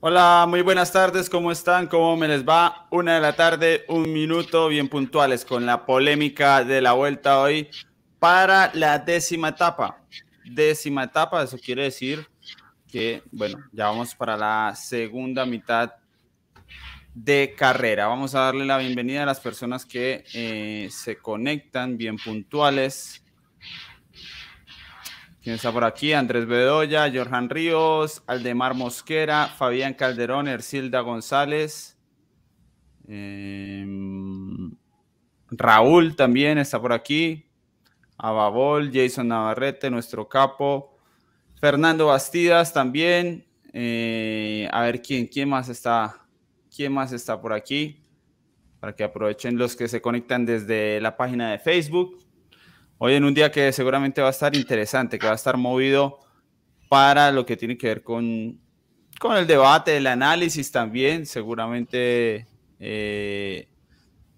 Hola, muy buenas tardes, ¿cómo están? ¿Cómo me les va? Una de la tarde, un minuto, bien puntuales con la polémica de la vuelta hoy para la décima etapa. Décima etapa, eso quiere decir que, bueno, ya vamos para la segunda mitad de carrera. Vamos a darle la bienvenida a las personas que eh, se conectan bien puntuales. ¿Quién está por aquí? Andrés Bedoya, Johan Ríos, Aldemar Mosquera, Fabián Calderón, Ercilda González. Em, Raúl también está por aquí. Ababol, Jason Navarrete, nuestro capo. Fernando Bastidas también. Eh, a ver quién, quién más está, quién más está por aquí. Para que aprovechen los que se conectan desde la página de Facebook. Hoy en un día que seguramente va a estar interesante, que va a estar movido para lo que tiene que ver con, con el debate, el análisis también. Seguramente eh,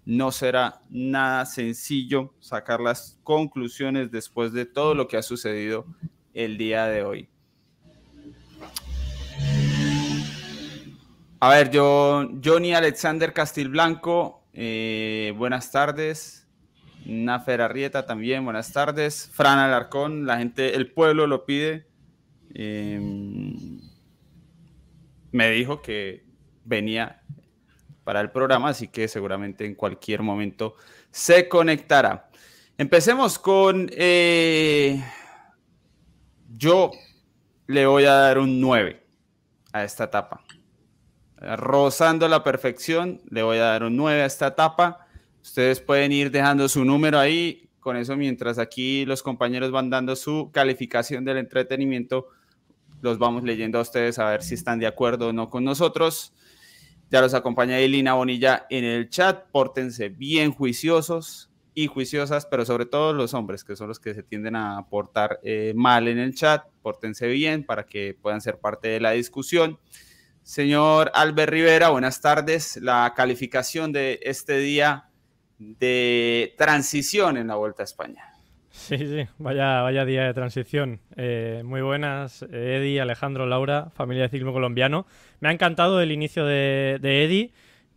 no será nada sencillo sacar las conclusiones después de todo lo que ha sucedido el día de hoy. A ver, yo, Johnny Alexander Castilblanco, eh, buenas tardes. Nafer Arrieta también, buenas tardes. Fran Alarcón, la gente, el pueblo lo pide. Em, me dijo que venía para el programa, así que seguramente en cualquier momento se conectará. Empecemos con... Eh, yo le voy a dar un 9 a esta etapa. Rozando la perfección, le voy a dar un 9 a esta etapa. Ustedes pueden ir dejando su número ahí. Con eso, mientras aquí los compañeros van dando su calificación del entretenimiento, los vamos leyendo a ustedes a ver si están de acuerdo o no con nosotros. Ya los acompaña Elina Bonilla en el chat. Pórtense bien juiciosos y juiciosas, pero sobre todo los hombres, que son los que se tienden a portar eh, mal en el chat. Pórtense bien para que puedan ser parte de la discusión. Señor Albert Rivera, buenas tardes. La calificación de este día de transición en la Vuelta a España. Sí, sí, vaya, vaya día de transición. Eh, muy buenas, Eddie, Alejandro, Laura, familia de ciclismo colombiano. Me ha encantado el inicio de, de Eddie,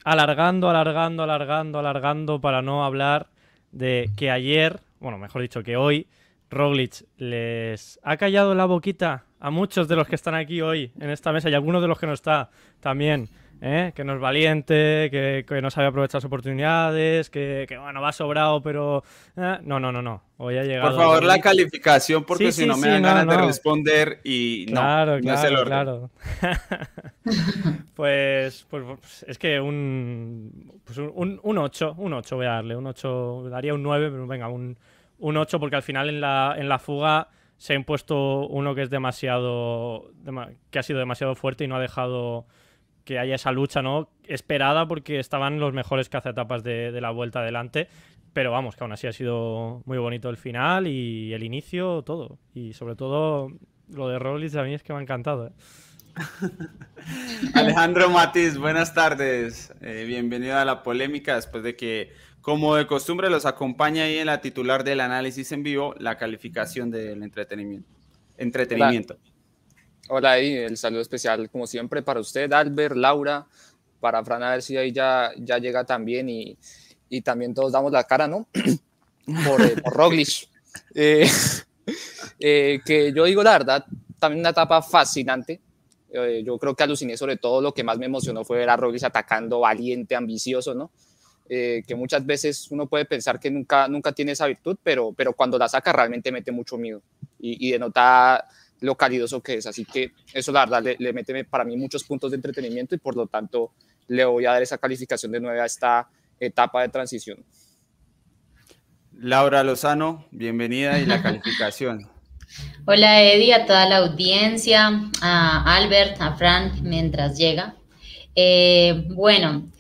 alargando, alargando, alargando, alargando para no hablar de que ayer, bueno, mejor dicho que hoy, Roglic les ha callado la boquita a muchos de los que están aquí hoy en esta mesa y algunos de los que no está también. ¿Eh? que no es valiente, que, no sabe aprovechar las oportunidades, que, bueno, va sobrado, pero... ¿eh? No, no, no, no. Hoy ha llegado... Por favor, la calificación, porque si no me dan ganas de responder y claro, claro, Claro. pues, pues es que un, pues un, un 8, un 8 voy a darle, un 8, daría un 9, pero venga, un, un 8 porque al final en la, en la fuga se ha impuesto uno que es demasiado, que ha sido demasiado fuerte y no ha dejado que haya esa lucha no esperada porque estaban los mejores cazatapas de, de la vuelta adelante. Pero vamos, que aún así ha sido muy bonito el final y el inicio, todo. Y sobre todo lo de Rollins a mí es que me ha encantado. ¿eh? Alejandro Matiz, buenas tardes. Eh, bienvenido a la polémica después de que, como de costumbre, los acompaña ahí en la titular del análisis en vivo, la calificación del entretenimiento. Entretenimiento. Hola, y el saludo especial, como siempre, para usted, Albert, Laura, para Fran, a ver si ahí ya, ya llega también y, y también todos damos la cara, ¿no? por, eh, por Roglic. Eh, eh, que yo digo la verdad, también una etapa fascinante. yo creo que aluciné sobre todo, lo que más me emocionó fue ver a Roglic atacando valiente, ambicioso, ¿no? que muchas veces uno puede pensar que nunca, nunca tiene esa virtud, pero, pero cuando la saca realmente mete mucho miedo y, y denota lo calidoso que es. Así que eso, la verdad, le, mete para mí muchos puntos de entretenimiento y por lo tanto le voy a dar esa calificación de 9 a esta etapa de transición. Laura Lozano, bienvenida y la calificación. Hola Eddie, a toda la audiencia, a Albert, a Frank, mientras llega. Eh, bueno,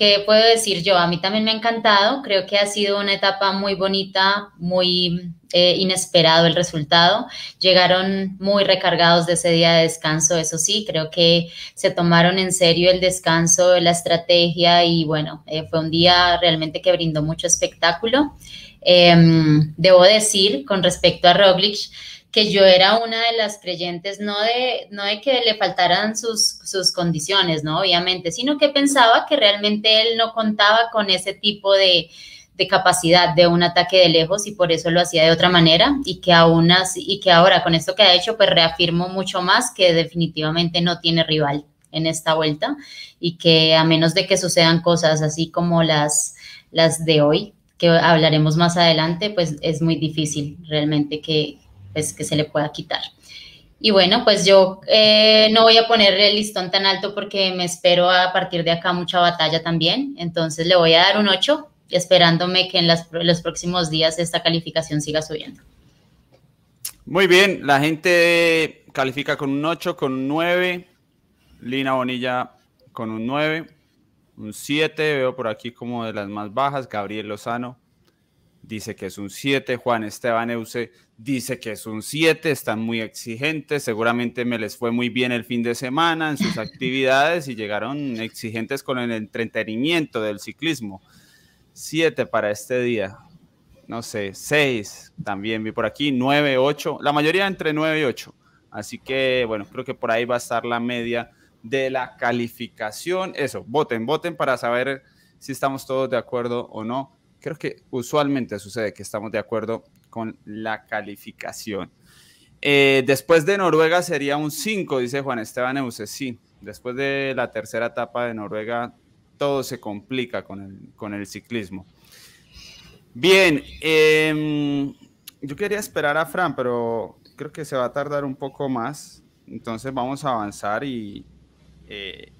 ¿qué puedo decir yo? A mí también me ha encantado, creo que ha sido una etapa muy bonita, muy eh, inesperado el resultado. Llegaron muy recargados de ese día de descanso, eso sí, creo que se tomaron en serio el descanso, la estrategia y bueno, eh, fue un día realmente que brindó mucho espectáculo. Em, debo decir, con respecto a Roglic, que yo era una de las creyentes, no de, no de que le faltaran sus, sus condiciones, ¿no? Obviamente, sino que pensaba que realmente él no contaba con ese tipo de, de capacidad de un ataque de lejos y por eso lo hacía de otra manera y que aún así, y que ahora con esto que ha hecho pues reafirmo mucho más que definitivamente no tiene rival en esta vuelta y que a menos de que sucedan cosas así como las, las de hoy, que hablaremos más adelante, pues es muy difícil realmente que, pues, que se le pueda quitar. Y bueno, pues yo eh, no voy a poner el listón tan alto porque me espero a partir de acá mucha batalla también. Entonces le voy a dar un 8, esperándome que en los próximos días esta calificación siga subiendo. Muy bien, la gente califica con un 8, con un 9. Lina Bonilla con un 9 un 7, veo por aquí como de las más bajas, Gabriel Lozano dice que es un 7, Juan Esteban Euse dice que es un 7, están muy exigentes, seguramente me les fue muy bien el fin de semana en sus actividades y llegaron exigentes con el entretenimiento del ciclismo. 7 para este día, no sé, 6 también vi por aquí, 9, 8, la mayoría entre 9 y 8, así que bueno, creo que por ahí va a estar la media de la calificación. Eso, voten, voten para saber si estamos todos de acuerdo o no. Creo que usualmente sucede que estamos de acuerdo con la calificación. Eh, después de Noruega sería un 5, dice Juan Esteban Euse. Sí, después de la tercera etapa de Noruega, todo se complica con el, con el ciclismo. Bien, em, yo quería esperar a Fran, pero creo que se va a tardar un poco más. Entonces vamos a avanzar y, eh,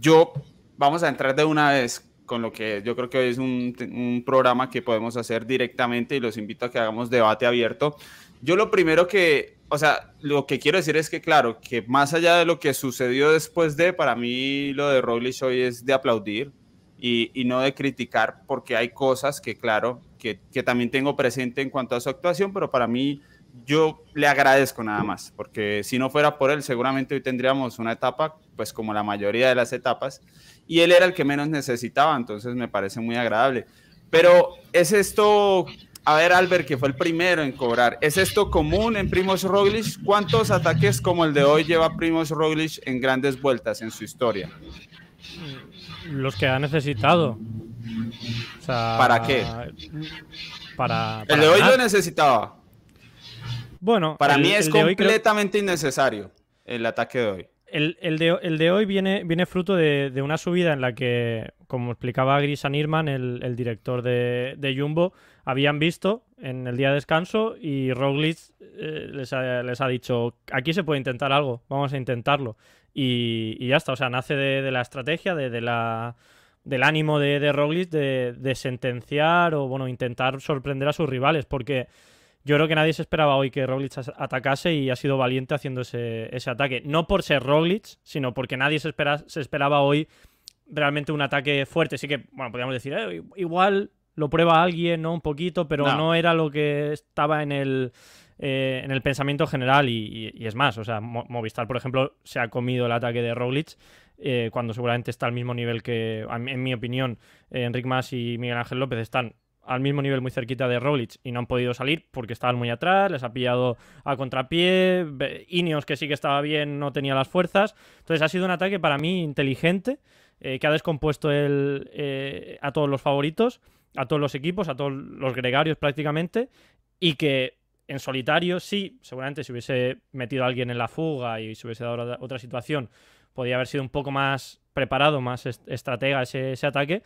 yo, vamos a entrar de una vez con lo que yo creo que es un, programa que podemos hacer directamente y los invito a que hagamos debate abierto. Yo lo primero que, o sea, lo que quiero decir es que, claro, que más allá de lo que sucedió después de, para mí lo de Roglic hoy es de aplaudir y, y no de criticar, porque hay cosas que, claro, que, que también tengo presente en cuanto a su actuación, pero para mí yo le agradezco nada más, porque si no fuera por él, seguramente hoy tendríamos una etapa, pues como la mayoría de las etapas, y él era el que menos necesitaba, entonces me parece muy agradable. Pero es esto, a ver Albert, que fue el primero en cobrar, ¿es esto común en Primos Roglic? ¿Cuántos ataques como el de hoy lleva Primos Roglic en grandes vueltas en su historia? Los que ha necesitado. ¿Para qué? Para, el de hoy lo necesitaba. Bueno, para mí es completamente innecesario el ataque de hoy. El, de, hoy viene, viene fruto de, una subida en la que, como explicaba Grisan Irman, el, director de, Jumbo, habían visto en el día de descanso y Roglic eh, les, ha, dicho, aquí se puede intentar algo, vamos a intentarlo. Y, ya está, o sea, nace de, la estrategia, de, la, del ánimo de, de Roglic de, sentenciar o, bueno, intentar sorprender a sus rivales, porque yo creo que nadie se esperaba hoy que Roglic atacase y ha sido valiente haciendo ese, ataque. No por ser Roglic, sino porque nadie se, se esperaba hoy realmente un ataque fuerte. Sí que, bueno, podríamos decir, eh, igual lo prueba alguien, ¿no? Un poquito, pero no, era lo que estaba en el, eh, en el pensamiento general. Y, es más, o sea, Movistar, por ejemplo, se ha comido el ataque de Roglic. Eh, cuando seguramente está al mismo nivel que, en mi opinión, Enric Mas y Miguel Ángel López están al mismo nivel muy cerquita de Roglic y no han podido salir porque estaban muy atrás, les ha pillado a contrapié, Ineos que sí que estaba bien no tenía las fuerzas, entonces ha sido un ataque para mí inteligente eh, que ha descompuesto el, eh, a todos los favoritos, a todos los equipos, a todos los gregarios prácticamente y que en solitario sí, seguramente si hubiese metido a alguien en la fuga y se hubiese dado otra situación, podría haber sido un poco más preparado, más estratega ese, ese ataque,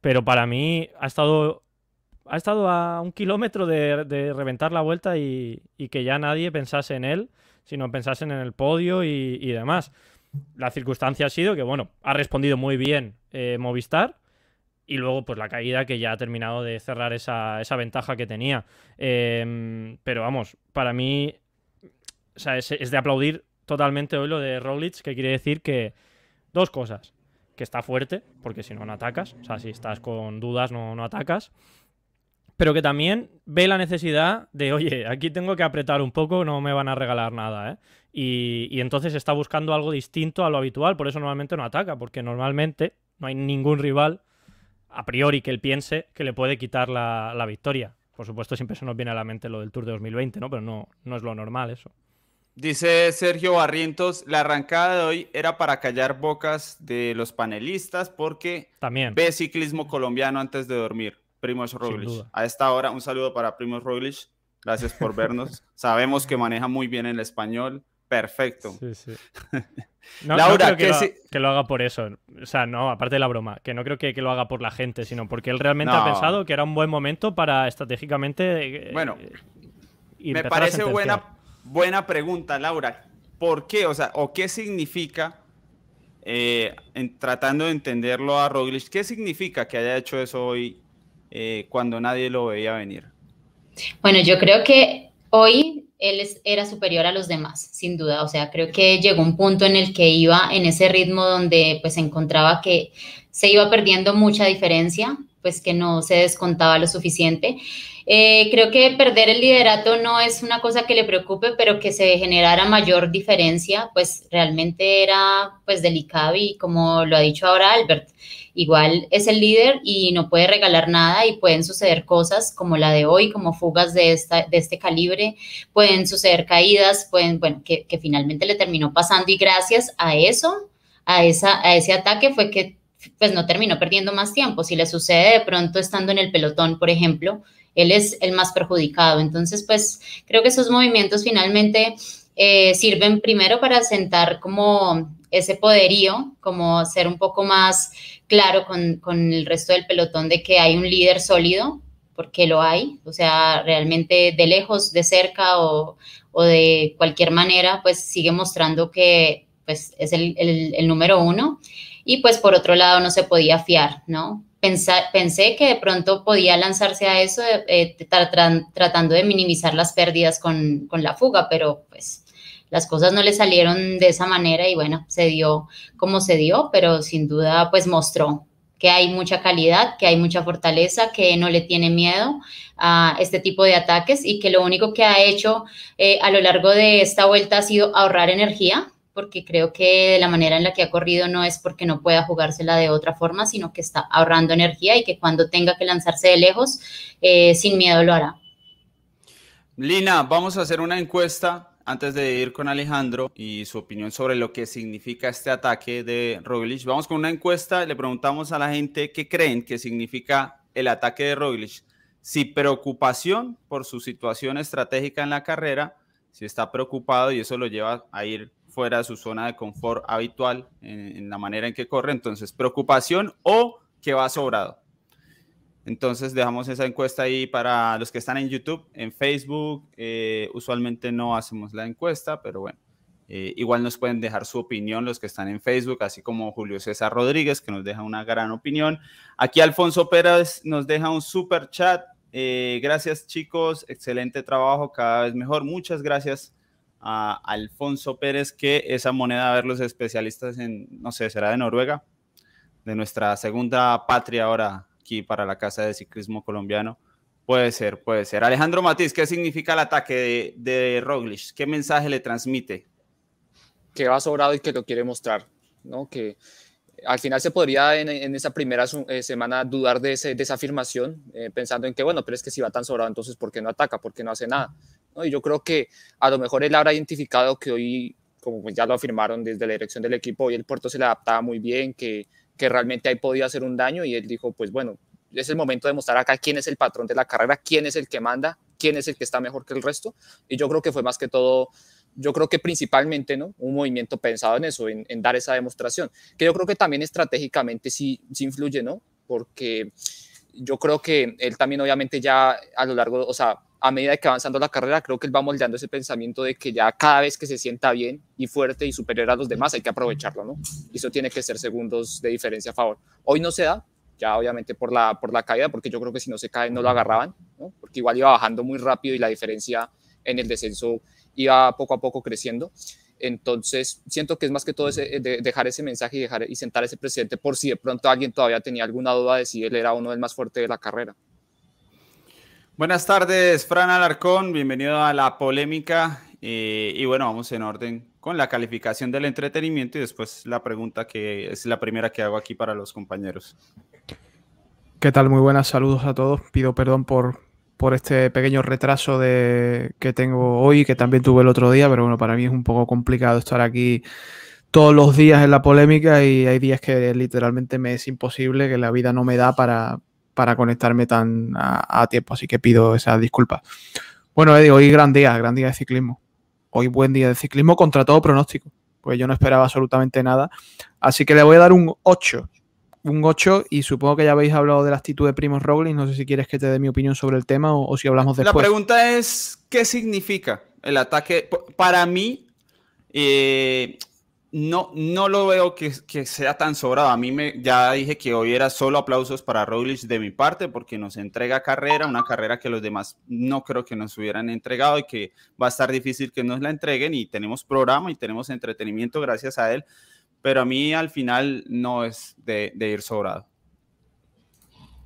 pero para mí ha estado ha estado a un kilómetro de, reventar la vuelta y, que ya nadie pensase en él, sino pensase en el podio y, demás. La circunstancia ha sido que, bueno, ha respondido muy bien eh, Movistar y luego pues la caída que ya ha terminado de cerrar esa, ventaja que tenía. Em, pero vamos, para mí o sea, es, de aplaudir totalmente hoy lo de Roglic, que quiere decir que dos cosas. Que está fuerte, porque si no, no atacas. O sea, si estás con dudas, no, no atacas pero que también ve la necesidad de, oye, aquí tengo que apretar un poco, no me van a regalar nada, ¿eh? Y, entonces está buscando algo distinto a lo habitual, por eso normalmente no ataca, porque normalmente no hay ningún rival a priori que él piense que le puede quitar la, victoria. Por supuesto, siempre se nos viene a la mente lo del Tour de 2020, ¿no? Pero no, no es lo normal eso. Dice Sergio Barrientos, la arrancada de hoy era para callar bocas de los panelistas porque También. ve ciclismo colombiano antes de dormir. Primoz Roglic. A esta hora, un saludo para Primoz Roglic. Gracias por vernos. Sabemos que maneja muy bien el español. Perfecto. Sí, sí. No, Laura, creo que, lo, haga por eso. O sea, no, aparte de la broma, que no creo que, lo haga por la gente, sino porque él realmente ha pensado que era un buen momento para estratégicamente. Eh, bueno, me parece buena, buena pregunta, Laura. ¿Por qué? O sea, ¿o qué significa, eh, en, tratando de entenderlo a Roglic, qué significa que haya hecho eso hoy eh, cuando nadie lo veía venir? Bueno, yo creo que hoy él era superior a los demás, sin duda. O sea, creo que llegó un punto en el que iba en ese ritmo donde pues encontraba que se iba perdiendo mucha diferencia, pues que no se descontaba lo suficiente. Eh, creo que perder el liderato no es una cosa que le preocupe, pero que se generara mayor diferencia, pues realmente era pues delicado y como lo ha dicho ahora Albert, igual es el líder y no puede regalar nada y pueden suceder cosas como la de hoy, como fugas de, esta, de este calibre, pueden suceder caídas, pueden, bueno, que, finalmente le terminó pasando y gracias a eso, a, esa, a ese ataque fue que pues no terminó perdiendo más tiempo. Si le sucede de pronto estando en el pelotón, por ejemplo, él es el más perjudicado. Entonces, pues creo que esos movimientos finalmente eh, sirven primero para sentar como ese poderío, como ser un poco más claro con, con, el resto del pelotón de que hay un líder sólido, porque lo hay, o sea, realmente de lejos, de cerca o, o de cualquier manera, pues sigue mostrando que pues, es el, el, número uno. Y pues por otro lado no se podía fiar, ¿no? pensé que de pronto podía lanzarse a eso eh, tratando de minimizar las pérdidas con, con, la fuga, pero pues las cosas no le salieron de esa manera y bueno, se dio como se dio, pero sin duda pues mostró que hay mucha calidad, que hay mucha fortaleza, que no le tiene miedo a este tipo de ataques y que lo único que ha hecho eh, a lo largo de esta vuelta ha sido ahorrar energía, porque creo que de la manera en la que ha corrido no es porque no pueda jugársela de otra forma, sino que está ahorrando energía y que cuando tenga que lanzarse de lejos, eh, sin miedo lo hará. Lina, vamos a hacer una encuesta antes de ir con Alejandro y su opinión sobre lo que significa este ataque de Roglic. Vamos con una encuesta, le preguntamos a la gente qué creen que significa el ataque de Roglic. Si preocupación por su situación estratégica en la carrera, si está preocupado y eso lo lleva a ir fuera de su zona de confort habitual en, la manera en que corre. Entonces, preocupación o que va sobrado. Entonces, dejamos esa encuesta ahí para los que están en YouTube, en Facebook. Eh, usualmente no hacemos la encuesta, pero bueno, eh, igual nos pueden dejar su opinión los que están en Facebook, así como Julio César Rodríguez, que nos deja una gran opinión. Aquí Alfonso Pérez nos deja un super chat. Eh, gracias chicos, excelente trabajo, cada vez mejor. Muchas gracias a Alfonso Pérez que esa moneda, a ver los especialistas en, no sé, será de Noruega, de nuestra segunda patria ahora aquí para la Casa de Ciclismo Colombiano. Puede ser, puede ser. Alejandro Matiz, ¿qué significa el ataque de, de Roglic? ¿Qué mensaje le transmite? Que va sobrado y que lo quiere mostrar, ¿no? Que al final se podría en, en esa primera eh, semana dudar de, ese, de esa afirmación, eh, pensando en que, bueno, pero es que si va tan sobrado, entonces ¿por qué no ataca? ¿Por qué no hace nada? Y yo creo que a lo mejor él habrá identificado que hoy, como ya lo afirmaron desde la dirección del equipo, hoy el puerto se le adaptaba muy bien, que, que realmente ahí podía hacer un daño y él dijo, pues bueno, es el momento de mostrar acá quién es el patrón de la carrera, quién es el que manda, quién es el que está mejor que el resto. Y yo creo que fue más que todo, yo creo que principalmente, ¿no? Un movimiento pensado en eso, en, en dar esa demostración, que yo creo que también estratégicamente sí, sí influye, ¿no? Porque yo creo que él también obviamente ya a lo largo, o sea, a medida que avanzando la carrera, creo que él va moldeando ese pensamiento de que ya cada vez que se sienta bien y fuerte y superior a los demás hay que aprovecharlo, ¿no? Y eso tiene que ser segundos de diferencia a favor. Hoy no se da, ya obviamente por la, por la caída, porque yo creo que si no se cae no lo agarraban, ¿no? Porque igual iba bajando muy rápido y la diferencia en el descenso iba poco a poco creciendo. Entonces, siento que es más que todo de dejar ese mensaje y, dejar, y sentar ese presidente por si de pronto alguien todavía tenía alguna duda de si él era uno del más fuerte de la carrera. Buenas tardes, Fran Alarcón, bienvenido a la polémica. Eh, y bueno, vamos en orden con la calificación del entretenimiento y después la pregunta que es la primera que hago aquí para los compañeros. ¿Qué tal? Muy buenas, saludos a todos. Pido perdón por por este pequeño retraso de, que tengo hoy, que también tuve el otro día, pero bueno, para mí es un poco complicado estar aquí todos los días en la polémica y hay días que literalmente me es imposible, que la vida no me da para, para conectarme tan a, tiempo, así que pido esa disculpa. Bueno, Eddie, hoy gran día, gran día de ciclismo. Hoy buen día de ciclismo contra todo pronóstico, pues yo no esperaba absolutamente nada. Así que le voy a dar un 8 un 8 y supongo que ya habéis hablado de la actitud de Primos Roglic. No sé si quieres que te dé mi opinión sobre el tema o, si hablamos después. La pregunta es, ¿qué significa el ataque? Para mí, eh, no, no lo veo que, sea tan sobrado. A mí me, ya dije que hoy era solo aplausos para Roglic de mi parte porque nos entrega carrera, una carrera que los demás no creo que nos hubieran entregado y que va a estar difícil que nos la entreguen y tenemos programa y tenemos entretenimiento gracias a él pero a mí al final no es de, ir sobrado.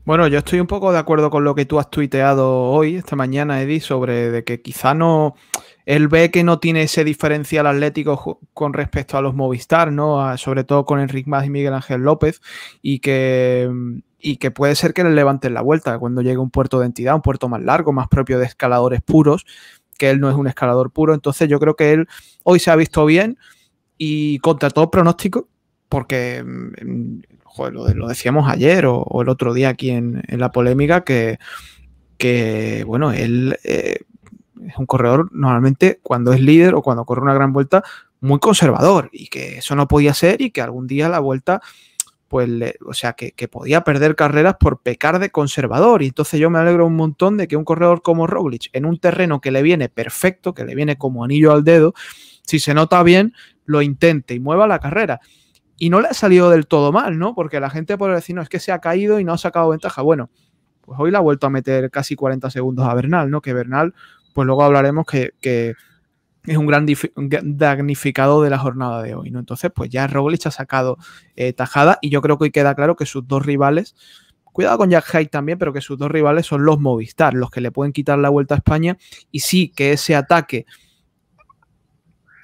Bueno, yo estoy un poco de acuerdo con lo que tú has tuiteado hoy, esta mañana, Eddie, sobre de que quizá no. Él ve que no tiene ese diferencial atlético con respecto a los Movistar, ¿no? sobre todo con Enrique Más y Miguel Ángel López, y que, y que puede ser que le levanten la vuelta cuando llegue un puerto de entidad, un puerto más largo, más propio de escaladores puros, que él no es un escalador puro. Entonces, yo creo que él hoy se ha visto bien y contra todo pronóstico, porque mm, lo, decíamos ayer o, el otro día aquí en, la polémica, que, que bueno, él eh, es un corredor normalmente cuando es líder o cuando corre una gran vuelta muy conservador y que eso no podía ser y que algún día la vuelta pues, o sea, que, podía perder carreras por pecar de conservador. Y entonces yo me alegro un montón de que un corredor como Roglic, en un terreno que le viene perfecto, que le viene como anillo al dedo, si se nota bien, lo intente y mueva la carrera. Y no le ha salido del todo mal, ¿no? Porque la gente puede decir, no, es que se ha caído y no ha sacado ventaja. Bueno, pues hoy le ha vuelto a meter casi 40 segundos a Bernal, ¿no? Que Bernal, pues luego hablaremos que, es un gran damnificado de la jornada de hoy, ¿no? Entonces, pues ya Roglic ha sacado eh, tajada y yo creo que hoy queda claro que sus dos rivales, cuidado con Jack Hyde también, pero que sus dos rivales son los Movistar, los que le pueden quitar la vuelta a España y sí que ese ataque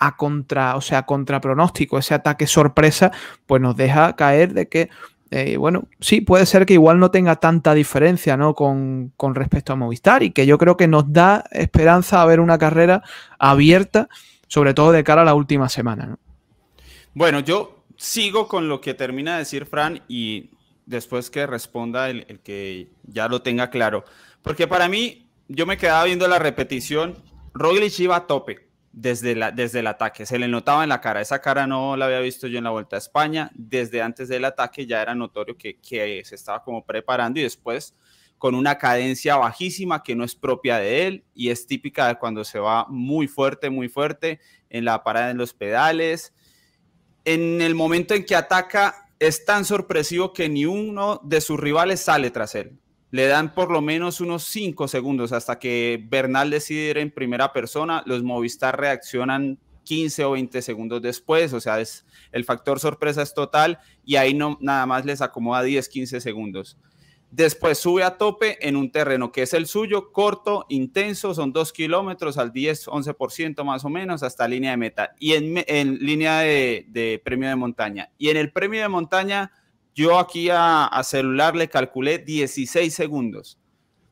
a contra, o sea, contra pronóstico, ese ataque sorpresa, pues nos deja caer de que, eh, bueno, sí, puede ser que igual no tenga tanta diferencia, ¿no? Con, respecto a Movistar y que yo creo que nos da esperanza a ver una carrera abierta, sobre todo de cara a la última semana, Bueno, yo sigo con lo que termina de decir Fran y después que responda el, el que ya lo tenga claro. Porque para mí, yo me quedaba viendo la repetición, Roglic iba a tope desde, la, desde el ataque. Se le notaba en la cara. Esa cara no la había visto yo en la Vuelta a España. Desde antes del ataque ya era notorio que, que se estaba como preparando y después con una cadencia bajísima que no es propia de él y es típica de cuando se va muy fuerte, muy fuerte en la parada en los pedales. En el momento en que ataca es tan sorpresivo que ni uno de sus rivales sale tras él le dan por lo menos unos 5 segundos hasta que Bernal decide ir en primera persona, los Movistar reaccionan 15 o 20 segundos después, o sea, es, el factor sorpresa es total y ahí no, nada más les acomoda 10, 15 segundos. Después sube a tope en un terreno que es el suyo, corto, intenso, son 2 kilómetros al 10, 11% más o menos hasta línea de meta y en, línea de premio de montaña. Y en el premio de montaña yo aquí a, celular le calculé 16 segundos.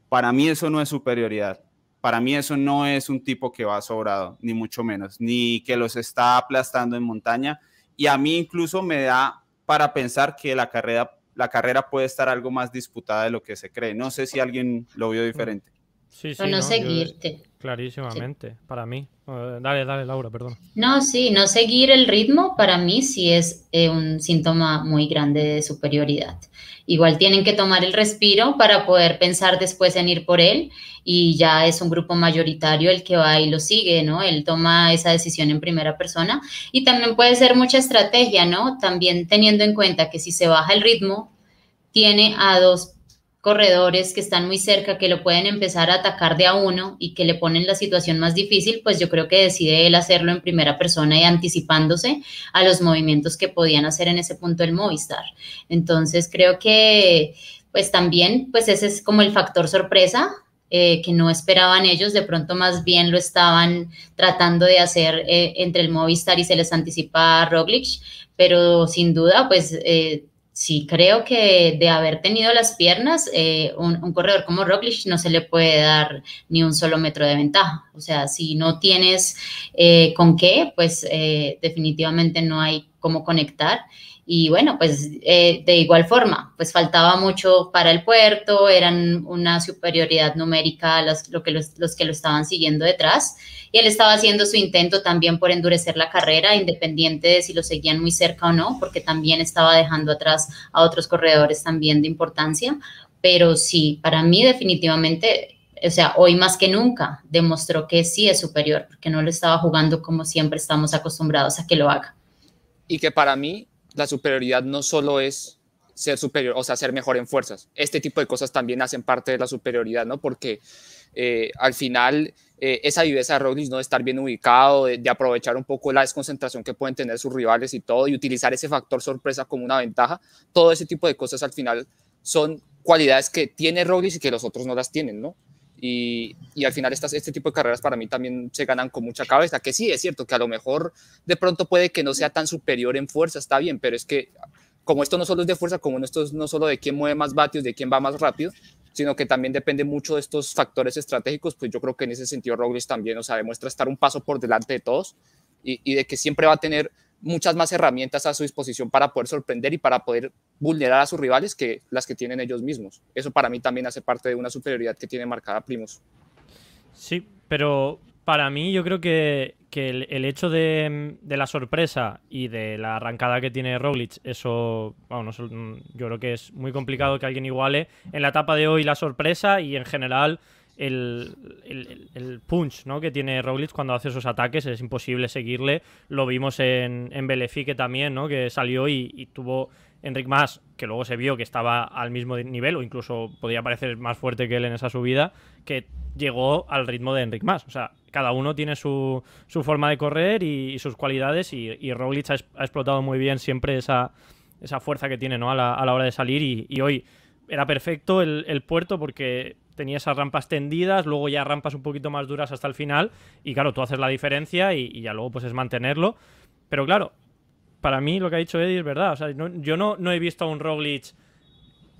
Para mí eso no es superioridad. Para mí eso no es un tipo que va sobrado, ni mucho menos, ni que los está aplastando en montaña. Y a mí incluso me da para pensar que la carrera, la carrera puede estar algo más disputada de lo que se cree. No sé si alguien lo vio diferente. Sí, sí, no, seguirte. Clarísimamente, para mí. Eh, dale, dale, Laura, perdón. No, sí, no seguir el ritmo para mí sí es eh, un síntoma muy grande de superioridad. Igual tienen que tomar el respiro para poder pensar después en ir por él y ya es un grupo mayoritario el que va y lo sigue, ¿no? Él toma esa decisión en primera persona y también puede ser mucha estrategia, ¿no? También teniendo en cuenta que si se baja el ritmo, tiene a dos corredores que están muy cerca, que lo pueden empezar a atacar de a uno y que le ponen la situación más difícil, pues yo creo que decide él hacerlo en primera persona y anticipándose a los movimientos que podían hacer en ese punto el Movistar. Entonces creo que pues también pues ese es como el factor sorpresa. Eh, que no esperaban ellos, de pronto más bien lo estaban tratando de hacer eh, entre el Movistar y se les anticipa Roglic, pero sin duda, pues eh, sí, creo que de haber tenido las piernas, eh, un, corredor como Roglic no se le puede dar ni un solo metro de ventaja. O sea, si no tienes eh, con qué, pues eh, definitivamente no hay cómo conectar. Y bueno, pues de igual forma, pues faltaba mucho para el puerto, eran una superioridad numérica los, lo que los, los que lo estaban siguiendo detrás y él estaba haciendo su intento también por endurecer la carrera, independiente de si lo seguían muy cerca o no, porque también estaba dejando atrás a otros corredores también de importancia. Pero sí, para mí definitivamente, o sea, hoy más que nunca demostró que sí es superior, porque no lo estaba jugando como siempre estamos acostumbrados a que lo haga. Y que para mí la superioridad no solo es ser superior, o sea, ser mejor en fuerzas. Este tipo de cosas también hacen parte de la superioridad, ¿no? Porque eh, al final eh, esa viveza de Roglic, ¿no? de estar bien ubicado, de, aprovechar un poco la desconcentración que pueden tener sus rivales y todo, y utilizar ese factor sorpresa como una ventaja, todo ese tipo de cosas al final son cualidades que tiene Roglic y que los otros no las tienen, ¿no? Y, y, al final estas, este tipo de carreras para mí también se ganan con mucha cabeza, que sí, es cierto que a lo mejor de pronto puede que no sea tan superior en fuerza, está bien, pero es que como esto no solo es de fuerza, como esto es no solo de quién mueve más vatios, de quién va más rápido, sino que también depende mucho de estos factores estratégicos, pues yo creo que en ese sentido Roglic también, o sea, demuestra estar un paso por delante de todos y, de que siempre va a tener muchas más herramientas a su disposición para poder sorprender y para poder vulnerar a sus rivales que las que tienen ellos mismos. Eso para mí también hace parte de una superioridad que tiene marcada Primos. Sí, pero para mí yo creo que, el, hecho de, la sorpresa y de la arrancada que tiene Roglic, eso, bueno, yo creo que es muy complicado que alguien iguale en la etapa de hoy la sorpresa y en general el, punch ¿no? que tiene Roglic cuando hace esos ataques, es imposible seguirle. Lo vimos en, en Belefique también, ¿no? que salió y, tuvo Enric Mas, que luego se vio que estaba al mismo nivel o incluso podía parecer más fuerte que él en esa subida, que llegó al ritmo de Enric Mas. O sea, cada uno tiene su, su forma de correr y, sus cualidades y, y Roglic ha, explotado muy bien siempre esa, esa fuerza que tiene ¿no? a, la, a la hora de salir y, hoy era perfecto el, el, puerto porque tenía esas rampas tendidas, luego ya rampas un poquito más duras hasta el final y claro, tú haces la diferencia y, ya luego pues es mantenerlo. Pero claro, para mí lo que ha dicho Eddie es verdad. O sea, yo no, no he visto a un Roglic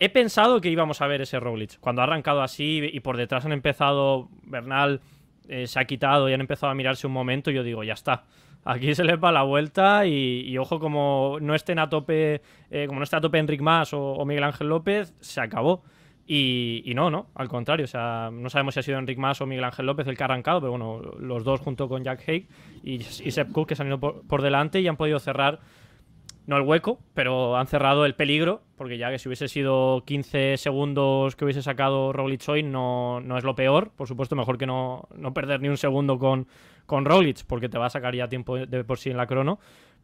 he pensado que íbamos a ver ese Roglic. Cuando ha arrancado así y por detrás han empezado Bernal, eh, se ha quitado y han empezado a mirarse un momento, yo digo, ya está. Aquí se les va la vuelta y, ojo, como no estén a tope, eh, como no esté a tope Enric Mas o, Miguel Ángel López, se acabó. Y, no, no, al contrario, o sea, no sabemos si ha sido Enric Mas o Miguel Ángel López el que ha arrancado, pero bueno, los dos junto con Jack Haig y, y Sepp Cook que se han ido por delante y han podido cerrar no el hueco, pero han cerrado el peligro, porque ya que si hubiese sido 15 segundos que hubiese sacado Roglic hoy, no, no es lo peor. Por supuesto, mejor que no, no perder ni un segundo con, con Roglic, porque te va a sacar ya tiempo de por sí en la crono.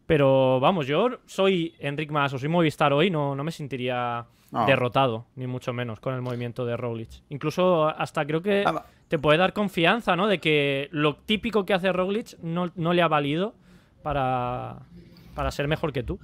Pero vamos, yo soy Enric Mas o soy Movistar hoy, no, no me sentiría derrotado, ni mucho menos, con el movimiento de Roglic. Incluso hasta creo que ah, te puede dar confianza, ¿no? De que lo típico que hace Roglic no, no le ha valido para, para ser mejor que tú.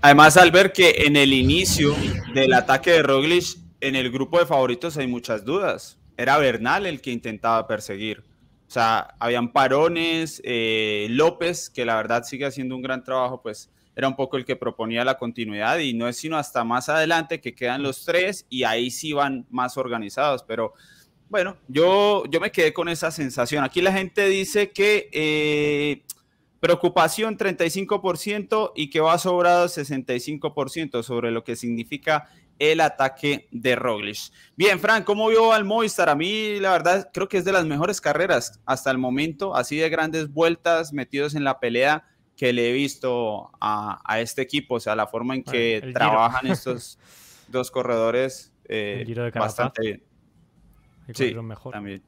Además, al ver que en el inicio del ataque de Roglic, en el grupo de favoritos hay muchas dudas. Era Bernal el que intentaba perseguir. O sea, habían parones, eh, López, que la verdad sigue haciendo un gran trabajo, pues era un poco el que proponía la continuidad y no es sino hasta más adelante que quedan los tres y ahí sí van más organizados. Pero bueno, yo, yo me quedé con esa sensación. Aquí la gente dice que eh, Preocupación 35% y que va sobrado 65% sobre lo que significa el ataque de Roglic. Bien, Frank, ¿cómo vio al Movistar? A mí, la verdad, creo que es de las mejores carreras hasta el momento, así de grandes vueltas, metidos en la pelea que le he visto a, este equipo, o sea, la forma en que trabajan estos dos corredores eh, bastante bien. Sí, mejor. también.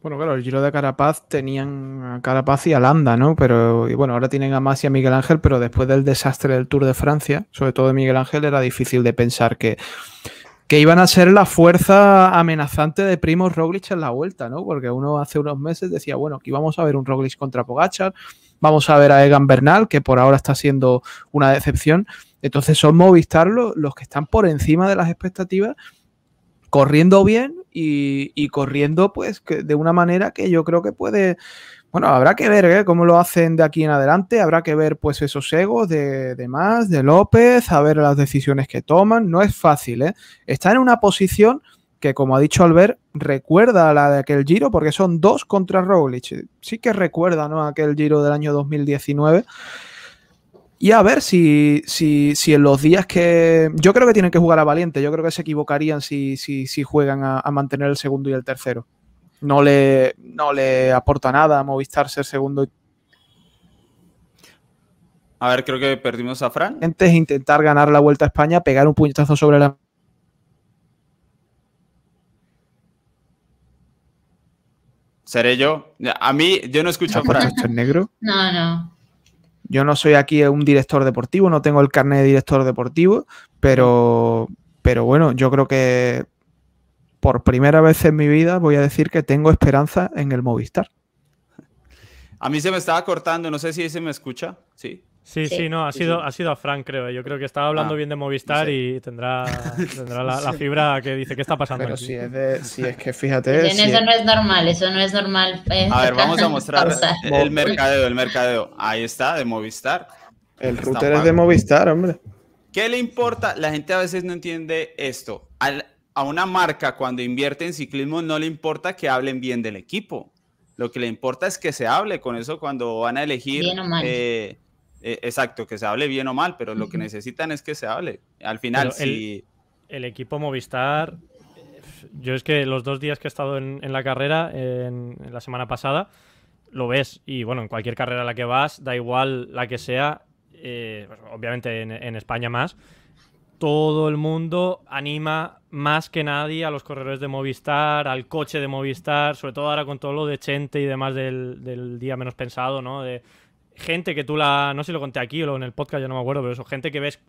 Bueno, claro, el Giro de Carapaz tenían a Carapaz y a Landa, ¿no? Pero y bueno, ahora tienen a Mas y a Miguel Ángel, pero después del desastre del Tour de Francia, sobre todo de Miguel Ángel, era difícil de pensar que, que iban a ser la fuerza amenazante de Primo Roglic en la vuelta, ¿no? Porque uno hace unos meses decía, bueno, aquí vamos a ver un Roglic contra Pogachar, vamos a ver a Egan Bernal, que por ahora está siendo una decepción. Entonces son Movistar los, los que están por encima de las expectativas corriendo bien y, corriendo pues de una manera que yo creo que puede, Bueno, habrá que ver ¿eh? cómo lo hacen de aquí en adelante, habrá que ver pues esos egos de, de más, de López, a ver las decisiones que toman. No es fácil, ¿eh? Está en una posición que, como ha dicho Albert, recuerda a la de aquel giro, porque son dos contra Roglic. Sí que recuerda ¿no? aquel giro del año 2019. Y a ver si, si, si, en los días que. Yo creo que tienen que jugar a Valiente. Yo creo que se equivocarían si, si, si juegan a, a, mantener el segundo y el tercero. No le, no le aporta nada a Movistar ser segundo. A ver, creo que perdimos a Fran. Antes intentar ganar la Vuelta a España, pegar un puñetazo sobre la ¿Seré yo? A mí, yo no escucho a Fran. ¿Esto es negro? No, no. Yo no soy aquí un director deportivo, no tengo el carnet de director deportivo, pero, pero bueno, yo creo que por primera vez en mi vida voy a decir que tengo esperanza en el Movistar. A mí se me estaba cortando, no sé si se me escucha. Sí. Sí, sí, sí, no, ha sido, ha sido a Frank, creo. Yo creo que estaba hablando ah, bien de Movistar no sé. y tendrá, tendrá la, la, fibra que dice, ¿qué está pasando? Pero si es, de, si es, que fíjate. Si eso es... no es normal, eso no es normal. Eh, a ver, vamos a mostrar el mercadeo, el mercadeo. Ahí está, de Movistar. El router es de Movistar, hombre. ¿Qué le importa? La gente a veces no entiende esto. Al, a una marca cuando invierte en ciclismo no le importa que hablen bien del equipo. Lo que le importa es que se hable con eso cuando van a elegir. Bien o mal. Eh, eh, exacto, que se hable bien o mal, pero lo que necesitan es que se hable. Al final, pero si... El, el, equipo Movistar, yo es que los dos días que he estado en, en la carrera, en, en, la semana pasada, lo ves. Y bueno, en cualquier carrera a la que vas, da igual la que sea, eh, pues, obviamente en, en España más, todo el mundo anima más que nadie a los corredores de Movistar, al coche de Movistar, sobre todo ahora con todo lo de Chente y demás del, del día menos pensado, ¿no? De gente que tú la. No sé si lo conté aquí o en el podcast, yo no me acuerdo, pero eso, gente que ves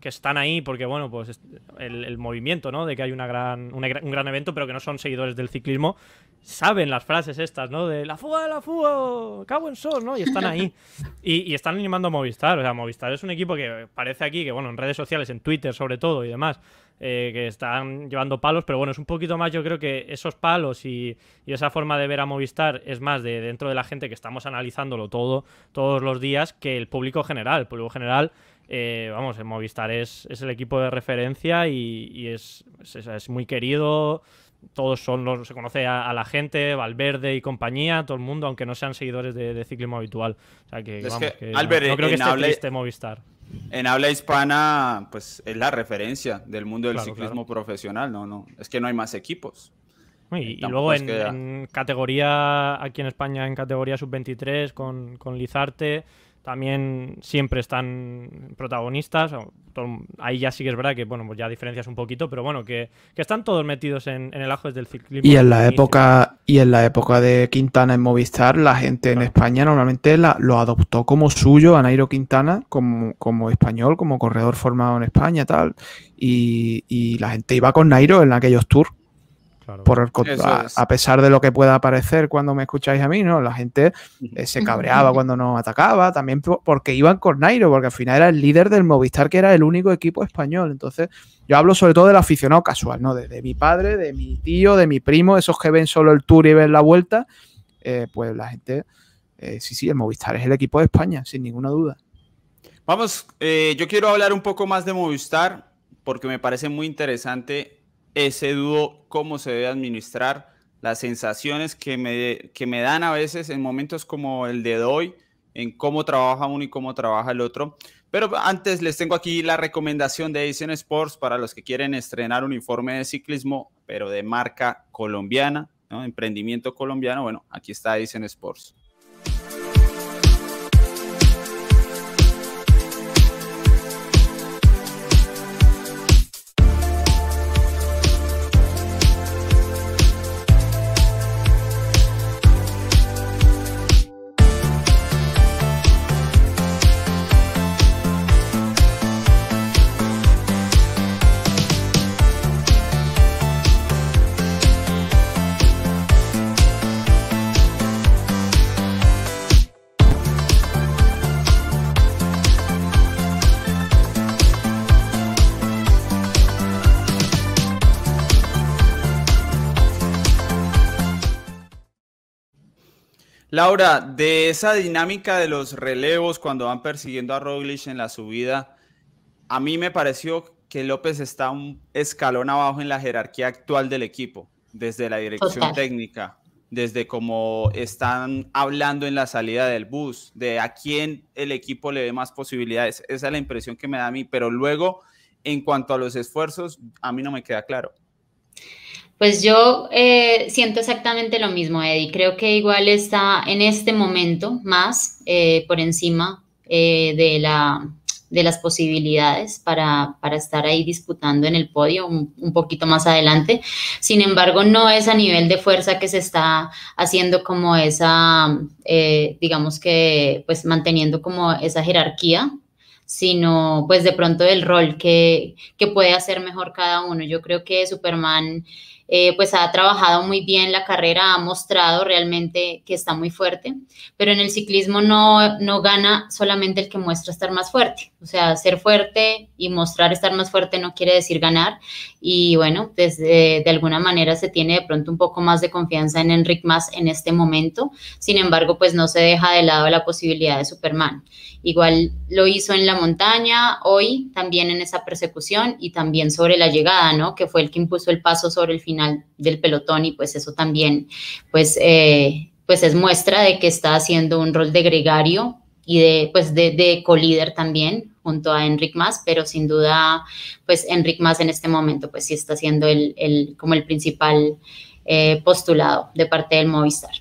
que están ahí porque, bueno, pues el, el movimiento, ¿no? De que hay una gran, una, un gran evento, pero que no son seguidores del ciclismo, saben las frases estas, ¿no? De la fuga de la fuga, cago en sol, ¿no? Y están ahí. Y, y, están animando a Movistar. O sea, Movistar es un equipo que parece aquí que, bueno, en redes sociales, en Twitter sobre todo y demás, eh, que están llevando palos, pero bueno, es un poquito más, yo creo que esos palos y, y, esa forma de ver a Movistar es más de dentro de la gente que estamos analizándolo todo, todos los días, que el público general. El público general eh, vamos, el Movistar es, es, el equipo de referencia y, y es, es, es, muy querido. Todos son los, se conoce a, a, la gente, Valverde y compañía, todo el mundo, aunque no sean seguidores de, de ciclismo habitual. O sea que, vamos, que, que Albert, no, no, creo que esté triste Movistar. En habla hispana, pues es la referencia del mundo del claro, ciclismo claro. profesional, no, no, es que no hay más equipos. Y, y luego en, en, categoría, aquí en España, en categoría sub-23, con, con Lizarte, también siempre están protagonistas. Ahí ya sí que es verdad que, bueno, pues ya diferencias un poquito, pero bueno, que, que están todos metidos en, en, el ajo desde el ciclismo. Y en la época, y en la época de Quintana en Movistar, la gente claro. en España normalmente la, lo adoptó como suyo a Nairo Quintana, como, como español, como corredor formado en España, tal. Y, y la gente iba con Nairo en aquellos tours. Claro. Por el, a, a, pesar de lo que pueda parecer cuando me escucháis a mí, ¿no? La gente eh, se cabreaba cuando nos atacaba, también porque iban con Nairo, porque al final era el líder del Movistar, que era el único equipo español. Entonces, yo hablo sobre todo del aficionado casual, ¿no? De, de mi padre, de mi tío, de mi primo, esos que ven solo el tour y ven la vuelta. Eh, pues la gente, eh, sí, sí, el Movistar es el equipo de España, sin ninguna duda. Vamos, eh, yo quiero hablar un poco más de Movistar, porque me parece muy interesante ese dúo, cómo se debe administrar, las sensaciones que me, que me dan a veces en momentos como el de hoy, en cómo trabaja uno y cómo trabaja el otro. Pero antes les tengo aquí la recomendación de Asian Sports para los que quieren estrenar un informe de ciclismo, pero de marca colombiana, ¿no? emprendimiento colombiano. Bueno, aquí está Asian Sports. Laura, de esa dinámica de los relevos cuando van persiguiendo a Roglic en la subida, a mí me pareció que López está un escalón abajo en la jerarquía actual del equipo, desde la dirección técnica, desde cómo están hablando en la salida del bus, de a quién el equipo le ve más posibilidades. Esa es la impresión que me da a mí, pero luego, en cuanto a los esfuerzos, a mí no me queda claro. Pues yo eh, siento exactamente lo mismo, Eddie. Creo que igual está en este momento más eh, por encima eh, de, la, de las posibilidades para, para, estar ahí disputando en el podio un, poquito más adelante. Sin embargo, no es a nivel de fuerza que se está haciendo como esa, digamos que, pues manteniendo como esa jerarquía sino pues de pronto el rol que, que puede hacer mejor cada uno. Yo creo que Superman eh, pues ha trabajado muy bien la carrera, ha mostrado realmente que está muy fuerte, pero en el ciclismo no, no gana solamente el que muestra estar más fuerte, o sea, ser fuerte y mostrar estar más fuerte no quiere decir ganar y bueno, desde de alguna manera se tiene de pronto un poco más de confianza en Enric Mas en este momento, sin embargo, pues no se deja de lado la posibilidad de Superman. Igual lo hizo en la montaña, hoy también en esa persecución y también sobre la llegada, ¿no? Que fue el que impuso el paso sobre el final del pelotón y pues eso también, pues, eh, pues es muestra de que está haciendo un rol de gregario y de, pues, de, de colíder también junto a Enric Mas, pero sin duda, pues Enric Mas en este momento, pues sí está siendo el, el como el principal eh, postulado de parte del Movistar.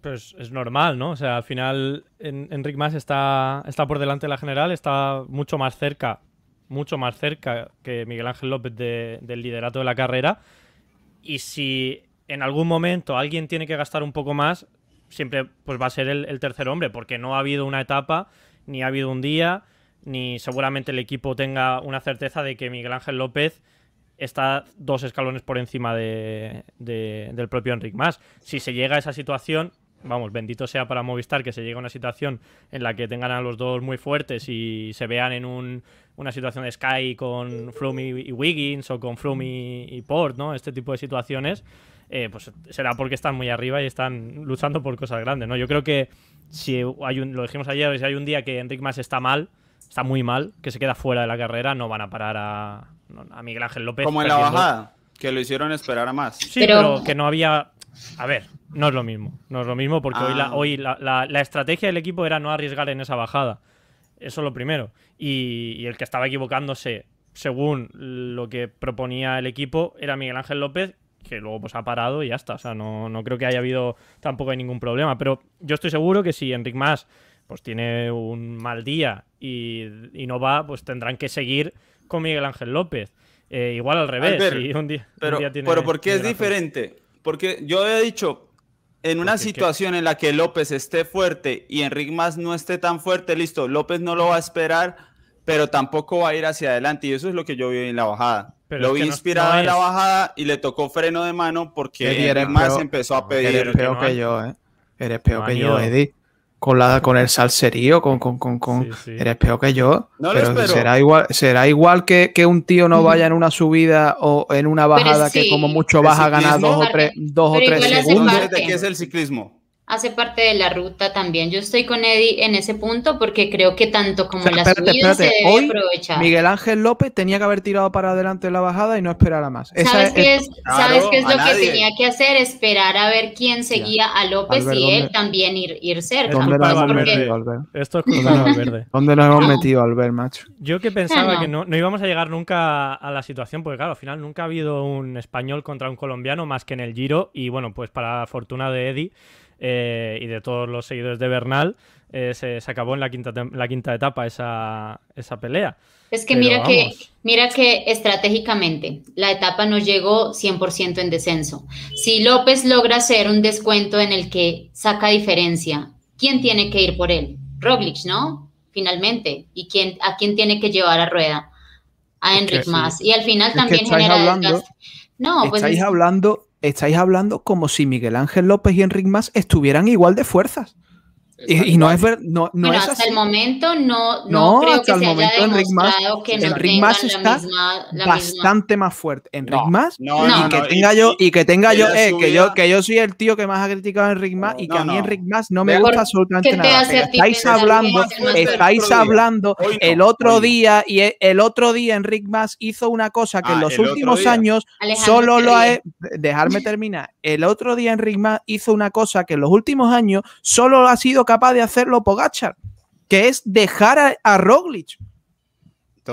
Pues es normal, ¿no? O sea, al final Enric Mas está, está por delante de la general, está mucho más cerca, mucho más cerca que Miguel Ángel López del liderato de la carrera. Y si en algún momento alguien tiene que gastar un poco más, siempre pues va a ser el, tercer hombre, porque no ha habido una etapa, ni ha habido un día, ni seguramente el equipo tenga una certeza de que Miguel Ángel López está dos escalones por encima de, del propio Enric Mas. Si se llega a esa situación, vamos, bendito sea para Movistar que se llegue a una situación en la que tengan a los dos muy fuertes y se vean en un, una situación de Sky con Froome y, Wiggins o con Froome y, Port, ¿no? Este tipo de situaciones, eh, pues será porque están muy arriba y están luchando por cosas grandes, ¿no? Yo creo que si hay un, lo dijimos ayer, si hay un día que Enric Mas está mal, está muy mal, que se queda fuera de la carrera, no van a parar a, a Miguel Ángel López. Como en la bajada, que lo hicieron esperar a más. Sí, pero que no había a ver, no es lo mismo. No es lo mismo porque hoy, la, ah. hoy la, estrategia del equipo era no arriesgar en esa bajada. Eso es lo primero. Y, el que estaba equivocándose según lo que proponía el equipo era Miguel Ángel López, que luego pues ha parado y ya está. O sea, no, no creo que haya habido tampoco hay ningún problema. Pero yo estoy seguro que si Enric Mas pues tiene un mal día y, no va, pues tendrán que seguir con Miguel Ángel López. Eh, igual al revés. pero, pero ¿por qué es diferente? Porque yo he dicho, en una situación en la que López esté fuerte y Enrique más no esté tan fuerte, listo, López no lo va a esperar, pero tampoco va a ir hacia adelante. Y eso es lo que yo vi en la bajada. lo vi inspirado en la bajada y le tocó freno de mano porque Enrique más empezó a pedir. Eres peor que, yo, ¿eh? Eres peor que yo, Eddie con la con el salserío, con, con, con, con... eres peor que yo. pero será igual, será igual que, que, un tío no vaya en una subida o en una bajada que como mucho vas a ganar dos o tres, dos o tres segundos. ¿De qué es el ciclismo? Hace parte de la ruta también. Yo estoy con Eddie en ese punto porque creo que tanto como la subida se debe Hoy, aprovechar. Miguel Ángel López tenía que haber tirado para adelante la bajada y no esperar a más. ¿Sabes, qué es, ¿sabes qué es lo que tenía que hacer? Esperar a ver quién seguía a López y él también ir, ir cerca. ¿Dónde nos hemos metido, Albert? Esto es Verde. ¿Dónde nos hemos metido, Albert, macho? Yo que pensaba que no, no íbamos a llegar nunca a la situación, porque claro, al final nunca ha habido un español contra un colombiano más que en el Giro y bueno, pues para fortuna de Eddie eh, y de todos los seguidores de Bernal, eh, se, acabó en la quinta, la quinta etapa esa, esa pelea. Es que mira, que mira que estratégicamente la etapa no llegó 100% en descenso. Si López logra hacer un descuento en el que saca diferencia, ¿quién tiene que ir por él? Roglic, ¿no? Finalmente. ¿Y quién, a quién tiene que llevar a rueda? A Enric más. Y al final también genera No, pues estáis hablando estáis hablando como si Miguel Ángel López y Enric Mas estuvieran igual de fuerzas. Y, y no es ver, no, no bueno, es hasta así. el momento no, no, No, creo hasta que el se haya momento Mass- demostrado que en no tengan Mass la está misma, la misma- bastante más fuerte. En No, Rick Mass no, No. y no, que no, tenga y- yo y que tenga y yo la eh, que yo que yo soy el tío que más ha criticado en Rick Mass y que No, a mí no. en Rick Mass no me gusta ¿Por absolutamente nada. pero a estáis hablando estáis hablando no, el otro día y e- el otro día en Rick Mass hizo una cosa que Ah, en los el otro últimos años solo lo ha dejarme terminar. El otro día en Rick Mass hizo una cosa que en los últimos años solo ha sido capaz de hacerlo Pogachar, que es dejar a, a Roglic.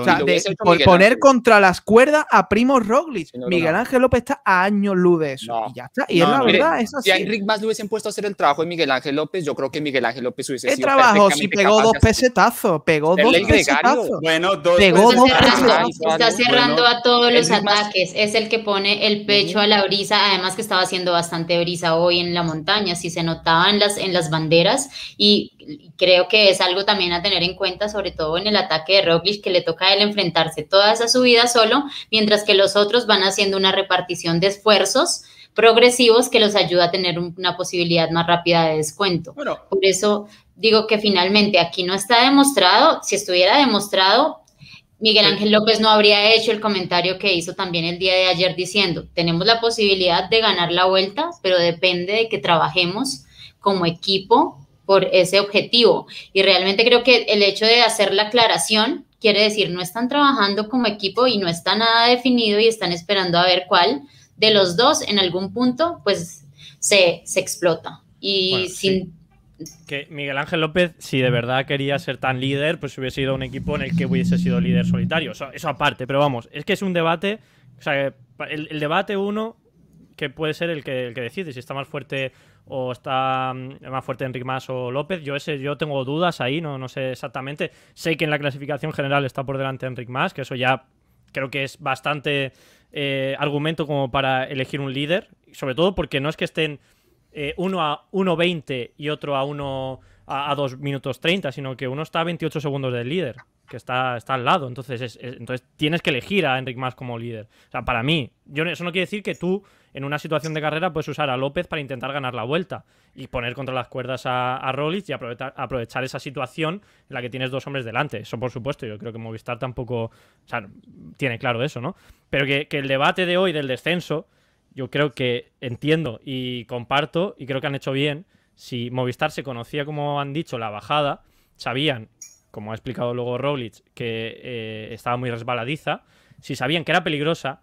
O sea, de- por Miguel poner Ángel. contra las cuerdas a Primo Roglic. Sí, no, Miguel no. Ángel López está a años luz de eso. No. Y ya está. Y No, es la no, Mire, verdad, es Si a así. Enric más le hubiesen puesto a hacer el trabajo de Miguel Ángel López, yo creo que Miguel Ángel López hubiese ¿Qué sido trabajo? Si pegó capaz dos pesetazos, pegó dos pesetazos. Bueno, dos Pegó dos Está pesos. cerrando, hizo está cerrando Bueno, a todos los ataques. Es el que pone el pecho a la brisa. Además que estaba haciendo bastante brisa hoy en la montaña. Si se notaba en las, en las banderas. Y creo que es algo también a tener en cuenta, sobre todo en el ataque de Roglic, que le toca a él enfrentarse toda esa subida solo, mientras que los otros van haciendo una repartición de esfuerzos progresivos que los ayuda a tener un- una posibilidad más rápida de descuento. Bueno, Por eso digo que finalmente aquí no está demostrado. Si estuviera demostrado, Miguel Ángel López no habría hecho el comentario que hizo también el día de ayer diciendo, tenemos la posibilidad de ganar la vuelta, pero depende de que trabajemos como equipo por ese objetivo. Y realmente creo que el hecho de hacer la aclaración quiere decir, no están trabajando como equipo y no está nada definido y están esperando a ver cuál de los dos en algún punto pues se, se explota. Y Bueno, sin, Que Miguel Ángel López, si de verdad quería ser tan líder, pues hubiese ido a un equipo en el que hubiese sido líder solitario. Eso, eso aparte, pero vamos, es que es un debate. O sea, el, el debate uno, que puede ser el que, el que decide si está más fuerte o está mm, más fuerte Enrique Mas o López. Yo ese, yo tengo dudas ahí, no, no sé exactamente. Sé que en la clasificación general está por delante Enrique Mas, que eso ya creo que es bastante eh, argumento como para elegir un líder. Sobre todo porque no es que estén eh, uno a 1.20 y otro a 1 a, a 2 minutos 30, sino que uno está a 28 segundos del líder, que está, está al lado. Entonces, es- es- entonces tienes que elegir a Enric Mas como líder. O sea, para mí, yo, eso no quiere decir que tú en una situación de carrera puedes usar a López para intentar ganar la vuelta y poner contra las cuerdas a, a Roglic y aprovechar, esa situación en la que tienes dos hombres delante. Eso por supuesto, yo creo que Movistar tampoco tiene claro eso, ¿no? Pero que, que el debate de hoy del descenso, yo creo que entiendo y comparto y creo que han hecho bien. Si Movistar se conocía, como han dicho, la bajada, sabían, como ha explicado luego Roglic, que eh, estaba muy resbaladiza, si sabían que era peligrosa,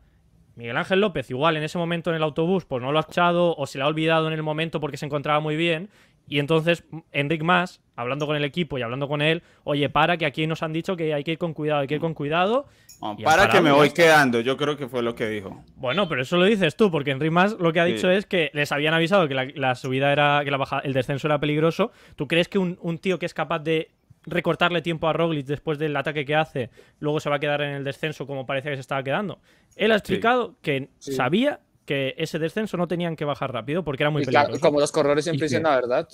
Miguel Ángel López igual en ese momento en el autobús pues no lo ha escuchado o se le ha olvidado en el momento porque se encontraba muy bien y entonces Enric Mas, hablando con el equipo y hablando con él, oye, para que aquí nos han dicho que hay que ir con cuidado, hay que ir con cuidado. no, para que me voy quedando, yo creo que fue lo que dijo. Bueno, pero eso lo dices tú, porque Enric Mas lo que ha Sí. dicho es que les habían avisado que la, la subida era, que la baja, el descenso era peligroso. ¿Tú crees que un, un tío que es capaz de recortarle tiempo a Roglic después del ataque que hace, luego se va a quedar en el descenso como parecía que se estaba quedando? Él ha explicado que Sí. sabía que ese descenso no tenían que bajar rápido porque era muy Y claro, peligroso. como los corredores siempre dicen la verdad.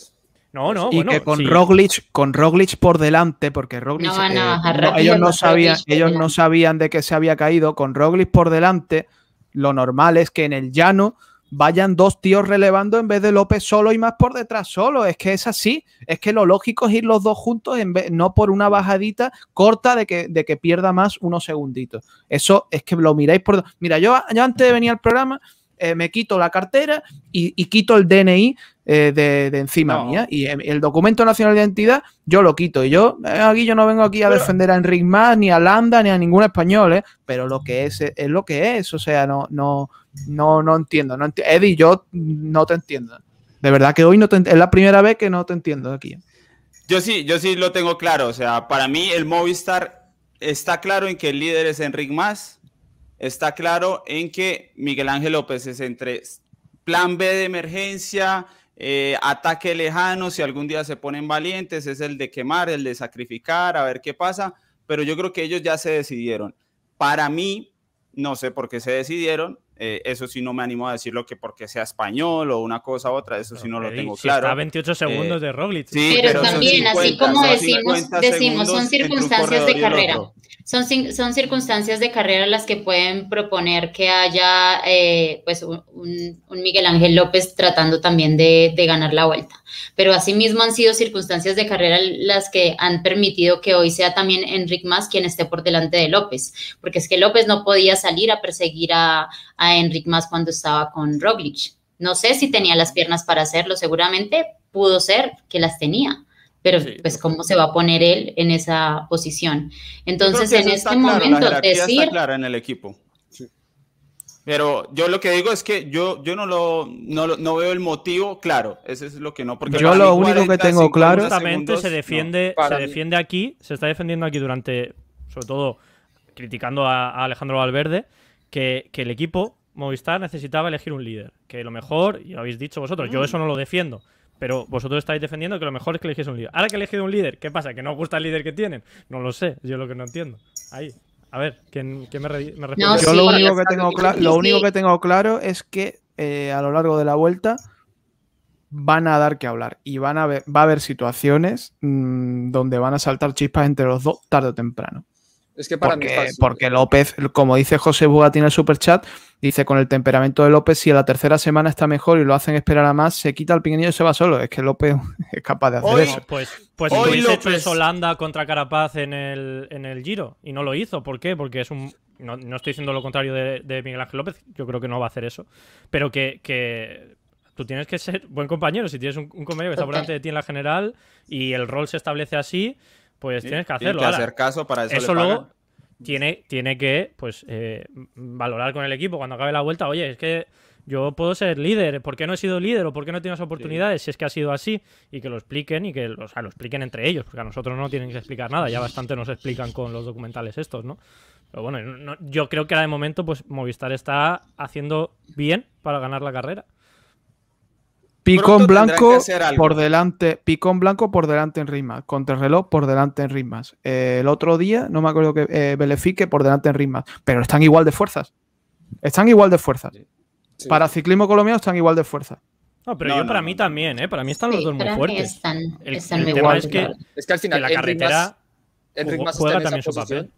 No, no, y bueno, que con sí. Roglic, con Roglic por delante, porque Roglic, No eh, no- rápido ellos no sabían, ellos no sabían de que se había caído. Con Roglic por delante, lo normal es que en el llano vayan dos tíos relevando en vez de López solo y más por detrás solo. Es que es así. Es que lo lógico es ir los dos juntos, en vez, no por una bajadita corta de que, de que pierda más unos segunditos. Eso es que lo miráis por. Mira, yo, yo antes de venir al programa. eh, me quito la cartera y, y quito el DNI eh, de, de encima No. mía. Y el documento nacional de identidad yo lo quito. Y yo eh, aquí yo no vengo aquí a Pero- defender a Enric Mas, ni a Landa, ni a ningún español, ¿eh? pero lo que es es lo que es. O sea, no, no, no, no entiendo. No enti- Eddie, yo no te entiendo. De verdad que hoy no te es la primera vez que no te entiendo aquí. Yo sí, yo sí lo tengo claro. O sea, para mí el Movistar está claro en que el líder es Enric Mas. Está claro en que Miguel Ángel López es entre plan B de emergencia, eh, ataque lejano, si algún día se ponen valientes, es el de quemar, el de sacrificar, a ver qué pasa. Pero yo creo que ellos ya se decidieron. Para mí, no sé por qué se decidieron. Eh, eso sí no me animo a decirlo que porque sea español o una cosa u otra, eso sí no lo tengo si claro. Está a 28 segundos de Roglic. sí, Pero, son también, así 50, como decimos, 50 decimos, son un circunstancias de carrera. son, son circunstancias de carrera las que pueden proponer que haya eh, pues un, Miguel Ángel López tratando también de, ganar la vuelta. Pero asimismo han sido circunstancias de carrera las que han permitido que hoy sea también Enric Mas quien esté por delante de López, porque es que López no podía salir a perseguir a, a Enric Mas cuando estaba con Roglic. No sé si tenía las piernas para hacerlo, seguramente pudo ser que las tenía pero pues cómo se va a poner él en esa posición. Entonces, en este momento, decir... Está clara en el equipo. Pero yo lo que digo es que yo, yo no, lo, no, veo el motivo claro. Ese es lo que no. Porque yo lo único que tengo claro. Justamente se defiende, se defiende aquí, se está defendiendo aquí durante, sobre todo criticando a, Alejandro Valverde, que, que, el equipo Movistar necesitaba elegir un líder. Que lo mejor, y lo habéis dicho vosotros, yo eso no lo defiendo. Pero vosotros estáis defendiendo que lo mejor es que elegís un líder. Ahora que he elegido un líder, ¿qué pasa? ¿Que no os gusta el líder que tienen? No lo sé, yo lo que no entiendo. Ahí. A ver, ¿quién, me, responde? yo lo, único que tengo lo único que tengo claro es que eh, a lo largo de la vuelta van a dar que hablar y van a va a haber situaciones mm, donde van a saltar chispas entre los dos tarde o temprano. Es que para porque, mí es Porque López, como dice José Bugatín en el superchat, dice con el temperamento de López, si a la tercera semana está mejor y lo hacen esperar a más, se quita el piqueño y se va solo. Es que López es capaz de hacer eso. Pues, pues si hubiese hecho Holanda contra Carapaz en el, en el Giro y no lo hizo. ¿Por qué? Porque es un. No, estoy diciendo lo contrario de, Miguel Ángel López, yo creo que no va a hacer eso. Pero que, tú tienes que ser buen compañero. Si tienes un, compañero que está por delante de ti en la general y el rol se establece así, pues tienes que hacerlo. Tienes que hacer caso para eso. Eso luego tiene, tiene que pues eh, valorar con el equipo cuando acabe la vuelta. Oye, es que yo puedo ser líder, ¿por qué no he sido líder o por qué no tienes oportunidades? Si es que ha sido así y que lo expliquen y que lo expliquen entre ellos, porque a nosotros no tienen que explicar nada, ya bastante nos explican con los documentales estos, ¿no? Pero bueno, yo creo que ahora de momento pues Movistar está haciendo bien para ganar la carrera. Picón blanco por delante, picón blanco por delante en ritmas, reloj por delante en ritmas. el otro día, no me acuerdo que eh, Belefique por delante en ritmas, pero están igual de fuerzas. Están igual de fuerzas. Para ciclismo colombiano están igual de fuerzas. No, pero yo para mí también, ¿eh? Para mí están los dos muy fuertes. Están, el, tema es que, es que al final la carretera juega también su papel.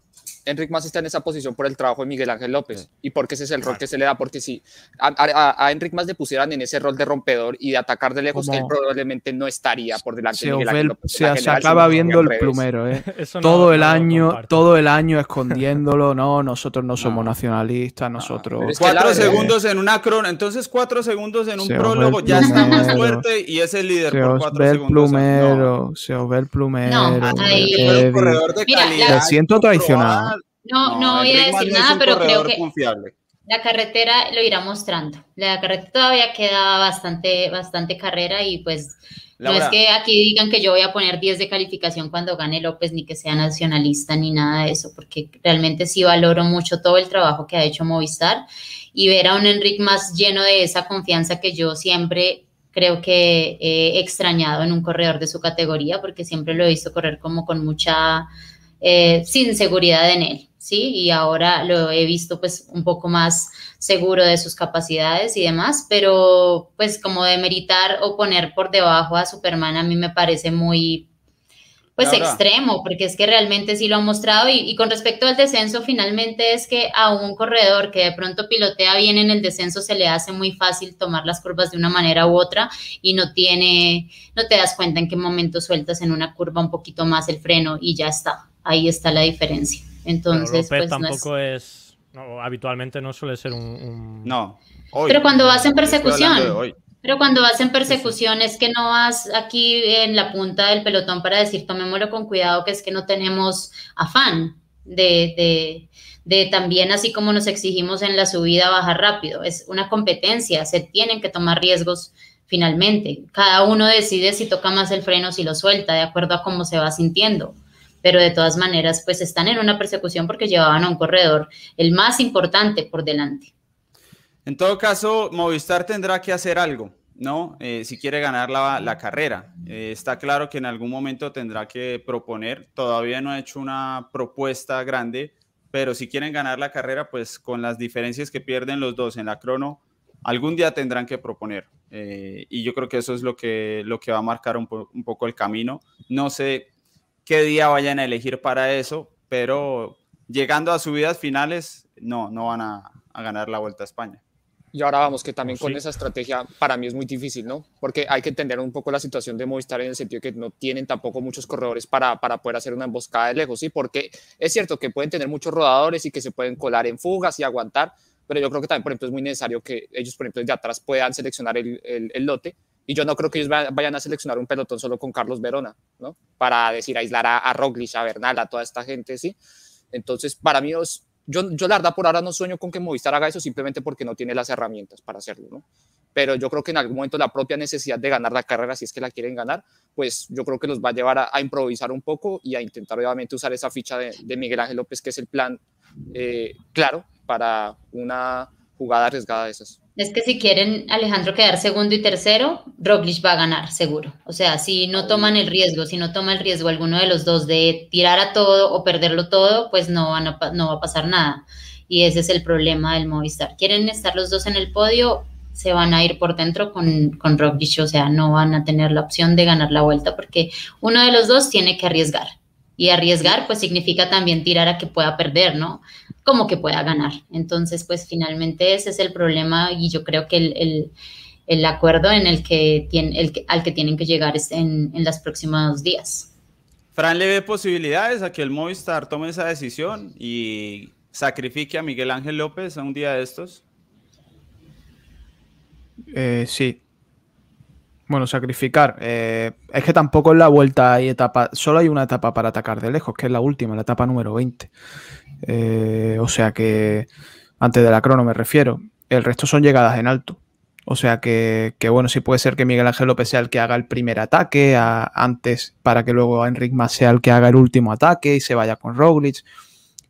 Enric Más está en esa posición por el trabajo de Miguel Ángel López y porque ese es el rol que se le da, porque si a, a, Enric Más le pusieran en ese rol de rompedor y de atacar de lejos, él probablemente no estaría por delante de Miguel Ángel López. Se, acaba viendo el plumero, ¿eh? todo el año, todo el año escondiéndolo, no, nosotros no somos nacionalistas, nosotros... cuatro segundos en una crono, entonces cuatro segundos en un prólogo, ya está más fuerte y es el líder se por cuatro segundos. Plumero, Se os ve el plumero. No, ahí, corredor de calidad. siento traicionado. No, no, voy a decir nada, pero creo que la carretera lo irá mostrando. La carretera todavía queda bastante, bastante carrera y pues no es que aquí digan que yo voy a poner 10 de calificación cuando gane López, ni que sea nacionalista, ni nada de eso, porque realmente sí valoro mucho todo el trabajo que ha hecho Movistar y ver a un Enrique más lleno de esa confianza que yo siempre creo que he extrañado en un corredor de su categoría, porque siempre lo he visto correr como con mucha eh, sin seguridad en él, ¿sí? Y ahora lo he visto pues un poco más seguro de sus capacidades y demás, pero pues como de meritar o poner por debajo a Superman a mí me parece muy pues extremo, porque es que realmente sí lo ha mostrado y, y, con respecto al descenso, finalmente es que a un corredor que de pronto pilotea bien en el descenso se le hace muy fácil tomar las curvas de una manera u otra y no tiene, no te das cuenta en qué momento sueltas en una curva un poquito más el freno y ya está ahí está la diferencia. Entonces, pues tampoco es... habitualmente no suele ser un... No. pero cuando vas en persecución, pero cuando vas en persecución es que no vas aquí en la punta del pelotón para decir tomémoslo con cuidado, que es que no tenemos afán de, de, de también así como nos exigimos en la subida bajar rápido. Es una competencia, se tienen que tomar riesgos finalmente. Cada uno decide si toca más el freno, si lo suelta, de acuerdo a cómo se va sintiendo pero de todas maneras pues están en una persecución porque llevaban a un corredor el más importante por delante. En todo caso, Movistar tendrá que hacer algo, ¿no? Eh, si quiere ganar la, carrera. Eh, está claro que en algún momento tendrá que proponer, todavía no ha hecho una propuesta grande, pero si quieren ganar la carrera, pues con las diferencias que pierden los dos en la crono, algún día tendrán que proponer. Eh, y yo creo que eso es lo que, lo que va a marcar un, un poco el camino. No sé qué día vayan a elegir para eso, pero llegando a subidas finales, no, no van a, ganar la Vuelta a España. Y ahora vamos, que también con esa estrategia para mí es muy difícil, ¿no? Porque hay que entender un poco la situación de Movistar en el sentido de que no tienen tampoco muchos corredores para, para poder hacer una emboscada de lejos, ¿sí? Porque es cierto que pueden tener muchos rodadores y que se pueden colar en fugas y aguantar, pero yo creo que también, por ejemplo, es muy necesario que ellos, por ejemplo, desde atrás puedan seleccionar el, el, lote. Y yo no creo que ellos vayan a seleccionar un pelotón solo con Carlos Verona, ¿no? Para decir, aislar a, a Roglic, a Bernal, a toda esta gente, ¿sí? Entonces, para mí, es, yo, yo la verdad por ahora no sueño con que Movistar haga eso simplemente porque no tiene las herramientas para hacerlo, ¿no? Pero yo creo que en algún momento la propia necesidad de ganar la carrera, si es que la quieren ganar, pues yo creo que los va a llevar a, improvisar un poco y a intentar obviamente usar esa ficha de, de Miguel Ángel López, que es el plan eh, claro para una jugada arriesgada de esas. Es que si quieren Alejandro quedar segundo y tercero, Roglic va a ganar seguro. O sea, si no toman el riesgo, si no toma el riesgo alguno de los dos de tirar a todo o perderlo todo, pues no, van a, no va a pasar nada. Y ese es el problema del Movistar. Quieren estar los dos en el podio, se van a ir por dentro con, con Roglic, o sea, no van a tener la opción de ganar la vuelta porque uno de los dos tiene que arriesgar. Y arriesgar, pues significa también tirar a que pueda perder, ¿no? Como que pueda ganar. Entonces, pues finalmente ese es el problema y yo creo que el, el, acuerdo en el que tiene, el al que tienen que llegar es en, en los próximos días. Fran le ve posibilidades a que el Movistar tome esa decisión y sacrifique a Miguel Ángel López a un día de estos. Eh, sí, bueno, sacrificar. Eh, es que tampoco en la vuelta hay etapa. Solo hay una etapa para atacar de lejos, que es la última, la etapa número 20. Eh, o sea que. Antes de la crono me refiero. El resto son llegadas en alto. O sea que, bueno, sí puede ser que Miguel Ángel López sea el que haga el primer ataque antes para que luego Enric Mas sea el que haga el último ataque y se vaya con Roglic.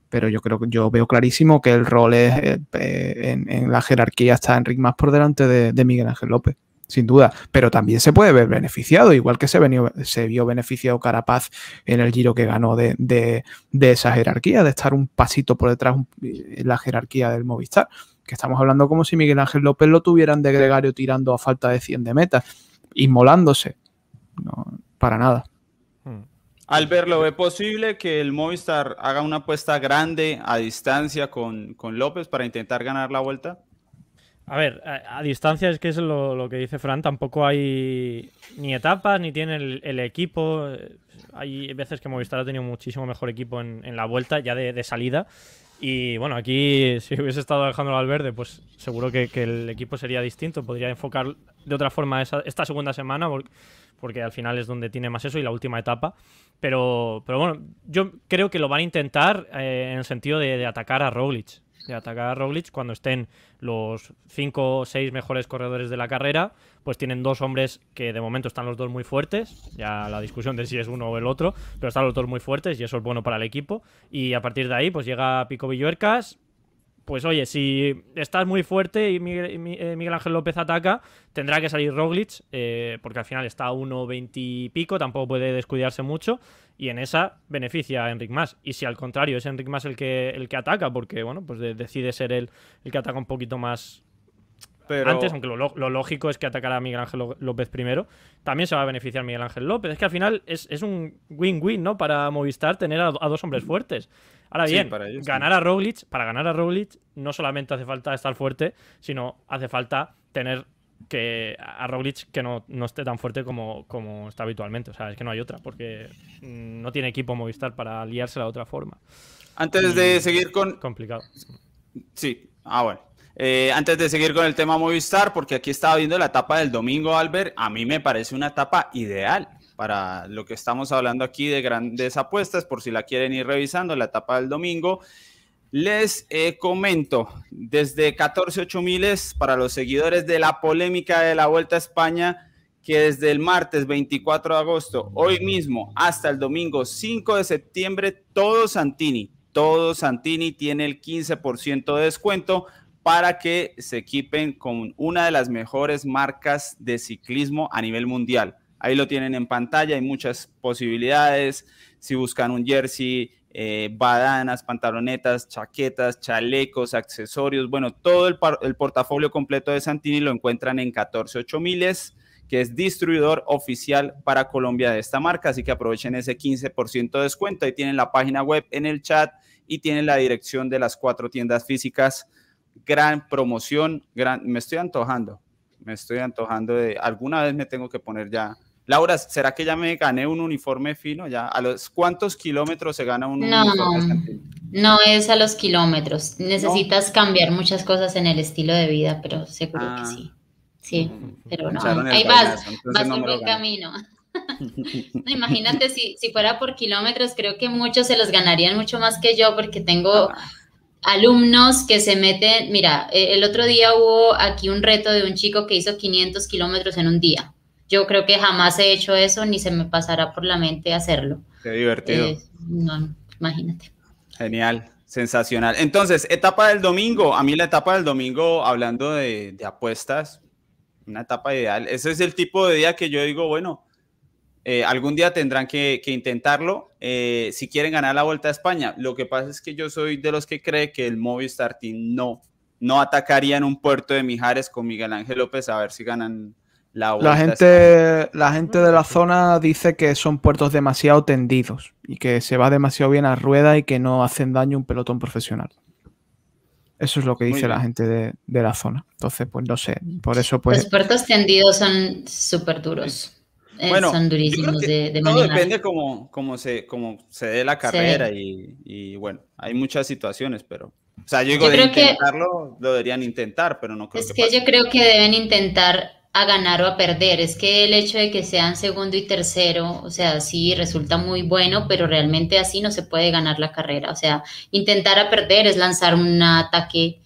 Pero yo creo que yo veo clarísimo que el rol es eh, en, la jerarquía está Enric Mas por delante de Miguel Ángel López sin duda, pero también se puede ver beneficiado, igual que se, vio beneficiado Carapaz en el giro que ganó de, esa jerarquía, de estar un pasito por detrás en la jerarquía del Movistar, que estamos hablando como si Miguel Ángel López lo tuvieran de gregario tirando a falta de 100 de meta, inmolándose, no, para nada. Hmm. Albert, ¿lo ve posible que el Movistar haga una apuesta grande a distancia con López para intentar ganar la vuelta? A ver, a, distancia es que es lo, que dice Fran, tampoco hay ni etapas, ni tiene el, equipo. Hay veces que Movistar ha tenido muchísimo mejor equipo en, la vuelta, ya de, salida. Y bueno, aquí si hubiese estado Alejandro Valverde, pues seguro que, el equipo sería distinto. Podría enfocar de otra forma esta segunda semana, porque, al final es donde tiene más eso y la última etapa. Pero, bueno, yo creo que lo van a intentar eh, en el sentido de, de atacar a Roglic de atacar a Roglic cuando estén los cinco o seis mejores corredores de la carrera, pues tienen dos hombres que de momento están los dos muy fuertes, ya la discusión de si es uno o el otro, pero están los dos muy fuertes y eso es bueno para el equipo. Y a partir de ahí, pues llega Pico Villuercas, pues oye, si estás muy fuerte y Miguel, eh, Ángel López ataca, tendrá que salir Roglic, eh, porque al final está a 1.20 y pico, tampoco puede descuidarse mucho, y en esa beneficia a Enric Mas. Y si al contrario es Enric Mas el que, el que ataca, porque bueno, pues decide ser el que ataca un poquito más antes, aunque lo, lógico es que atacara a Miguel Ángel López primero, también se va a beneficiar Miguel Ángel López. Es que al final es, un win-win, ¿no? Para Movistar tener a, dos hombres fuertes. Ahora bien, ganar a Roglic, para ganar a Roglic no solamente hace falta estar fuerte, sino hace falta tener que a Roglic que no, esté tan fuerte como, como está habitualmente. O sea, es que no hay otra, porque no tiene equipo Movistar para liarse de otra forma. Antes de seguir con... Complicado. Sí, ah, bueno. Eh, antes de seguir con el tema Movistar, porque aquí estaba viendo la etapa del domingo, Albert, a mí me parece una etapa ideal para lo que estamos hablando aquí de grandes apuestas, por si la quieren ir revisando, la etapa del domingo. Les eh, comento, desde 14 miles para los seguidores de la polémica de la Vuelta a España, que desde el martes 24 de agosto, hoy mismo, hasta el domingo 5 de septiembre, todo Santini, todo Santini tiene el 15% de descuento para que se equipen con una de las mejores marcas de ciclismo a nivel mundial. Ahí lo tienen en pantalla, hay muchas posibilidades. Si buscan un jersey, eh, badanas, pantalonetas, chaquetas, chalecos, accesorios, bueno, todo el, portafolio completo de Santini lo encuentran en 148 miles, que es distribuidor oficial para Colombia de esta marca, así que aprovechen ese 15% de descuento. Ahí tienen la página web en el chat y tienen la dirección de las cuatro tiendas físicas. Gran promoción, gran, me estoy antojando, me estoy antojando de, alguna vez me tengo que poner ya. Laura, ¿será que ya me gané un uniforme fino? ¿Ya? ¿A los cuántos kilómetros se gana un no, uniforme? No es a los kilómetros. Necesitas cambiar muchas cosas en el estilo de vida, pero seguro que Ah. sí. Sí, pero no. Ahí vas, vas no por buen camino. No, imagínate si, si fuera por kilómetros, creo que muchos se los ganarían mucho más que yo porque tengo Ah. Alumnos que se meten, mira, eh, el otro día hubo aquí un reto de un chico que hizo 500 kilómetros en un día. Yo creo que jamás he hecho eso ni se me pasará por la mente hacerlo. Qué divertido. Eh, no, imagínate. Genial, sensacional. Entonces, etapa del domingo. A mí la etapa del domingo, hablando de, de apuestas, una etapa ideal. Ese es el tipo de día que yo digo, bueno, eh, algún día tendrán que, que intentarlo eh, si quieren ganar la Vuelta a España. Lo que pasa es que yo soy de los que cree que el Movistar Team no, no atacaría en un puerto de Mijares con Miguel Ángel López a ver si ganan la Vuelta La a gente, la gente de la zona dice que son puertos demasiado tendidos y que se va demasiado bien a rueda y que no hacen daño un pelotón profesional. Eso es lo que dice la gente de, de la zona. Entonces, pues no sé. Por eso, pues. Los puertos tendidos son súper duros. Eh, Bueno, son durísimos que de, de todo manejar. depende cómo, cómo, se, cómo se dé la carrera y, y, bueno, hay muchas situaciones, pero, o sea, yo digo, Yo de creo que- intentarlo, lo deberían intentar, pero no creo Es que, que yo creo que deben intentar a ganar o a perder. Es que el hecho de que sean segundo y tercero, o sea, sí resulta muy bueno, pero realmente así no se puede ganar la carrera. O sea, intentar a perder es lanzar un ataque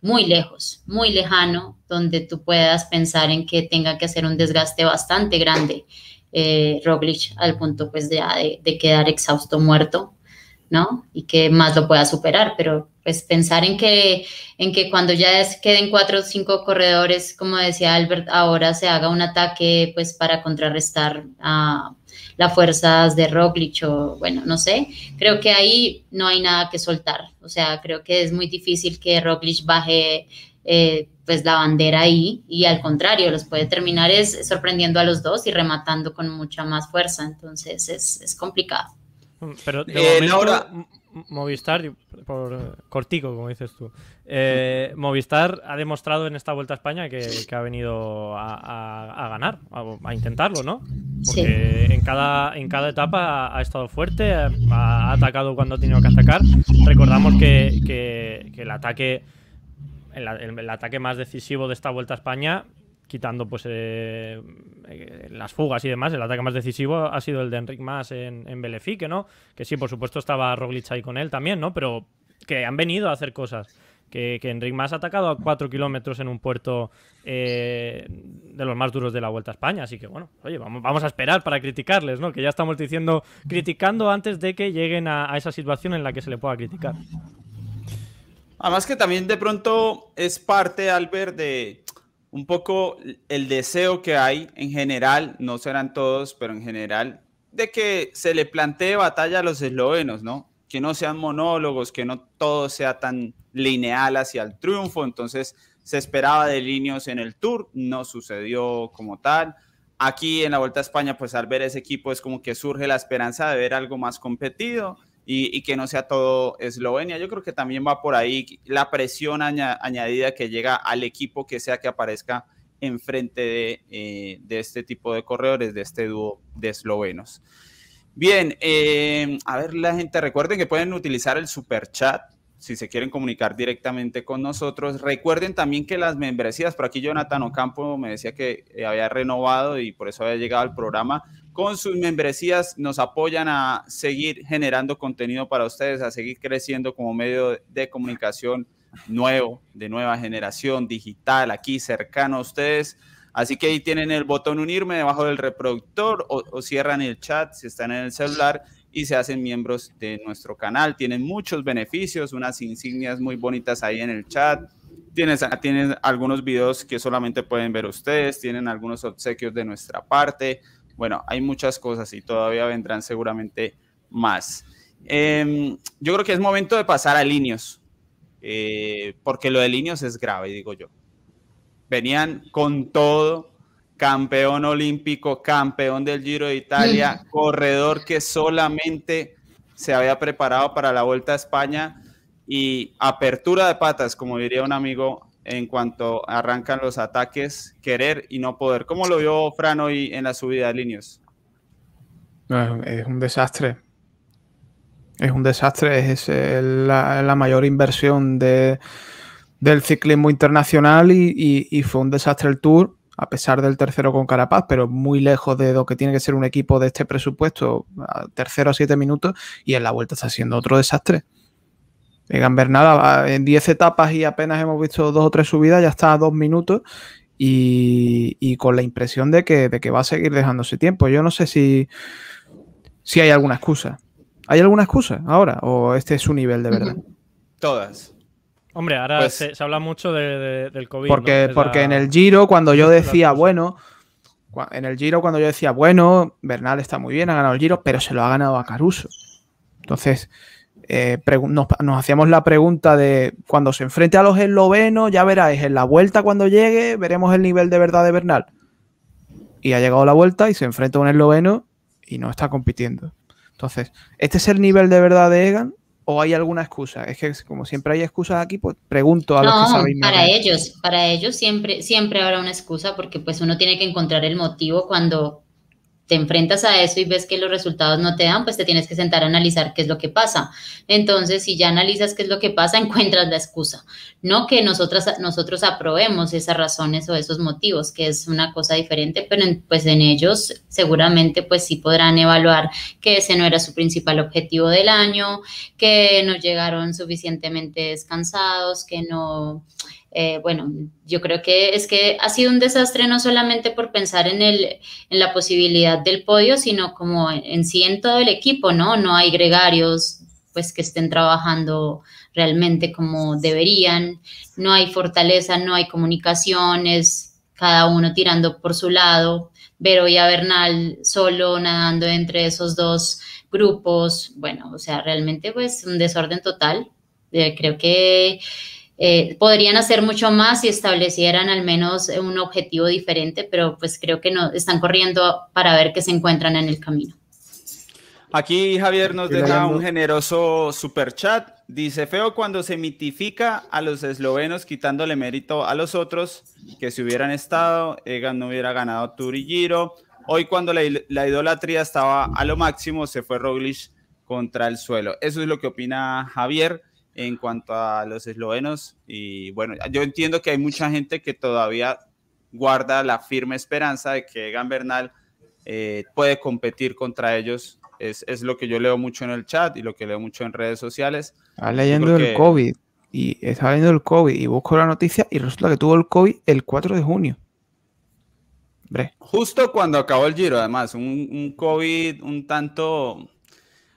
muy lejos, muy lejano, donde tú puedas pensar en que tenga que hacer un desgaste bastante grande eh, Roglic al punto pues de, de, quedar exhausto, muerto, ¿no? Y que más lo pueda superar, pero pues pensar en que, en que cuando ya es- queden cuatro o cinco corredores, como decía Albert, ahora se haga un ataque pues para contrarrestar a las fuerzas de Roglic o bueno, no sé, creo que ahí no hay nada que soltar, o sea, creo que es muy difícil que Roglic baje eh, pues la bandera ahí y al contrario, los puede terminar es sorprendiendo a los dos y rematando con mucha más fuerza, entonces es, es complicado. Pero de Eh, momento, Laura- Movistar, por eh, cortico, como dices tú, eh, Movistar ha demostrado en esta Vuelta a España que, que ha venido a, a- a ganar, a, a intentarlo, ¿no? Porque en, cada, en cada etapa ha, ha estado fuerte, ha, ha atacado cuando ha tenido que atacar. Recordamos que, que- que el ataque el, ataque más decisivo de esta Vuelta a España, quitando pues eh, eh, las fugas y demás, el ataque más decisivo ha sido el de Enric Mas en, en Belefique, ¿no? Que sí, por supuesto estaba Roglic ahí con él también, ¿no? Pero que han venido a hacer cosas. Que, que Enric Mas ha atacado a 4 kilómetros en un puerto eh, de los más duros de la Vuelta a España. Así que bueno, oye, vamos, vamos a esperar para criticarles, ¿no? Que ya estamos diciendo, criticando antes de que lleguen a esa situación en la que se le pueda criticar. Además que también de pronto es parte, Albert, de un poco el deseo que hay en general, no serán todos, pero en general, de que se le plantee batalla a los eslovenos, ¿no? Que no sean monólogos, que no todo sea tan lineal hacia el triunfo. Entonces se esperaba de líneas en el Tour, no sucedió como tal. Aquí en la Vuelta a España, pues al ver ese equipo es como que surge la esperanza de ver algo más competido y, que no sea todo Eslovenia. Yo creo que también va por ahí la presión aña- añadida que llega al equipo que sea que aparezca enfrente de, eh, este tipo de corredores, de este dúo de eslovenos. Bien, eh, a ver la gente, recuerden que pueden utilizar el super chat si se quieren comunicar directamente con nosotros. Recuerden también que las membresías, por aquí Jonathan Ocampo me decía que eh, había renovado y por eso había llegado al programa. Con sus membresías nos apoyan a seguir generando contenido para ustedes, a seguir creciendo como medio de comunicación nuevo, de nueva generación, digital, aquí cercano a ustedes. Así que ahí tienen el botón unirme debajo del reproductor o, cierran el chat si están en el celular y se hacen miembros de nuestro canal. Tienen muchos beneficios, unas insignias muy bonitas ahí en el chat. Tienen algunos videos que solamente pueden ver ustedes, tienen algunos obsequios de nuestra parte. Bueno, hay muchas cosas y todavía vendrán seguramente más. Eh, yo creo que es momento de pasar a Linios, eh, porque lo de Linios es grave, digo yo. Venían con todo, campeón olímpico, campeón del Giro de Italia, corredor que solamente se había preparado para la Vuelta a España y apertura de patas, como diría un amigo, en cuanto arrancan los ataques, querer y no poder. ¿Cómo lo vio Fran hoy en la subida de líneas? es un desastre. Es un desastre, es la, mayor inversión de, del ciclismo internacional y, fue un desastre el Tour, a pesar del tercero con Carapaz, pero muy lejos de lo que tiene que ser un equipo de este presupuesto, tercero a siete minutos, y en la vuelta está siendo otro desastre. Egan Bernal en 10 etapas y apenas hemos visto dos o tres subidas, ya está a dos minutos y, con la impresión de que, de que, va a seguir dejándose tiempo. Yo no sé si, si hay alguna excusa. ¿Hay alguna excusa ahora o este es su nivel de verdad? Todas. Hombre, ahora pues se, habla mucho del COVID. Porque, porque en el Giro, cuando yo decía, bueno, en el Giro, cuando yo decía, bueno, Bernal está muy bien, ha ganado el Giro, pero se lo ha ganado a Caruso. Entonces, eh, nos, hacíamos la pregunta de cuando se enfrente a los eslovenos, ya veráis, en la vuelta cuando llegue, veremos el nivel de verdad de Bernal. Y ha llegado la vuelta y se enfrenta a un esloveno y no está compitiendo. Entonces, ¿este es el nivel de verdad de Egan? ¿O hay alguna excusa? Es que como siempre hay excusas aquí, pues pregunto a los que sabéis. Para ellos, para ellos siempre, siempre habrá una excusa porque pues uno tiene que encontrar el motivo cuando te enfrentas a eso y ves que los resultados no te dan, pues te tienes que sentar a analizar qué es lo que pasa. Entonces, si ya analizas qué es lo que pasa, encuentras la excusa. No que nosotras, nosotros aprobemos esas razones o esos motivos, que es una cosa diferente, pero pues en ellos seguramente pues sí podrán evaluar que ese no era su principal objetivo del año, que no llegaron suficientemente descansados, que no eh, bueno, yo creo que es que ha sido un desastre no solamente por pensar en, el, en la posibilidad del podio, sino como en, sí en todo el equipo, ¿no? No hay gregarios pues que estén trabajando realmente como deberían, no hay fortaleza, no hay comunicaciones, cada uno tirando por su lado, Vero y a solo nadando entre esos dos grupos, bueno, o sea, realmente pues un desorden total. Eh, creo que eh, podrían hacer mucho más si establecieran al menos un objetivo diferente, pero pues creo que no están corriendo para ver qué se encuentran en el camino. Aquí Javier nos deja un generoso super chat. Dice, feo cuando se mitifica a los eslovenos quitándole mérito a los otros que si hubieran estado, Egan no hubiera ganado Tour y Giro. Hoy cuando la, la idolatría estaba a lo máximo, se fue Roglic contra el suelo. Eso es lo que opina Javier en cuanto a los eslovenos. Y bueno, yo entiendo que hay mucha gente que todavía guarda la firme esperanza de que Egan Bernal eh, puede competir contra ellos. Es, es, lo que yo leo mucho en el chat y lo que leo mucho en redes sociales. Está leyendo el COVID y está leyendo el COVID y busco la noticia y resulta que tuvo el COVID el 4 de junio. Justo cuando acabó el Giro, además, un, un COVID un tanto...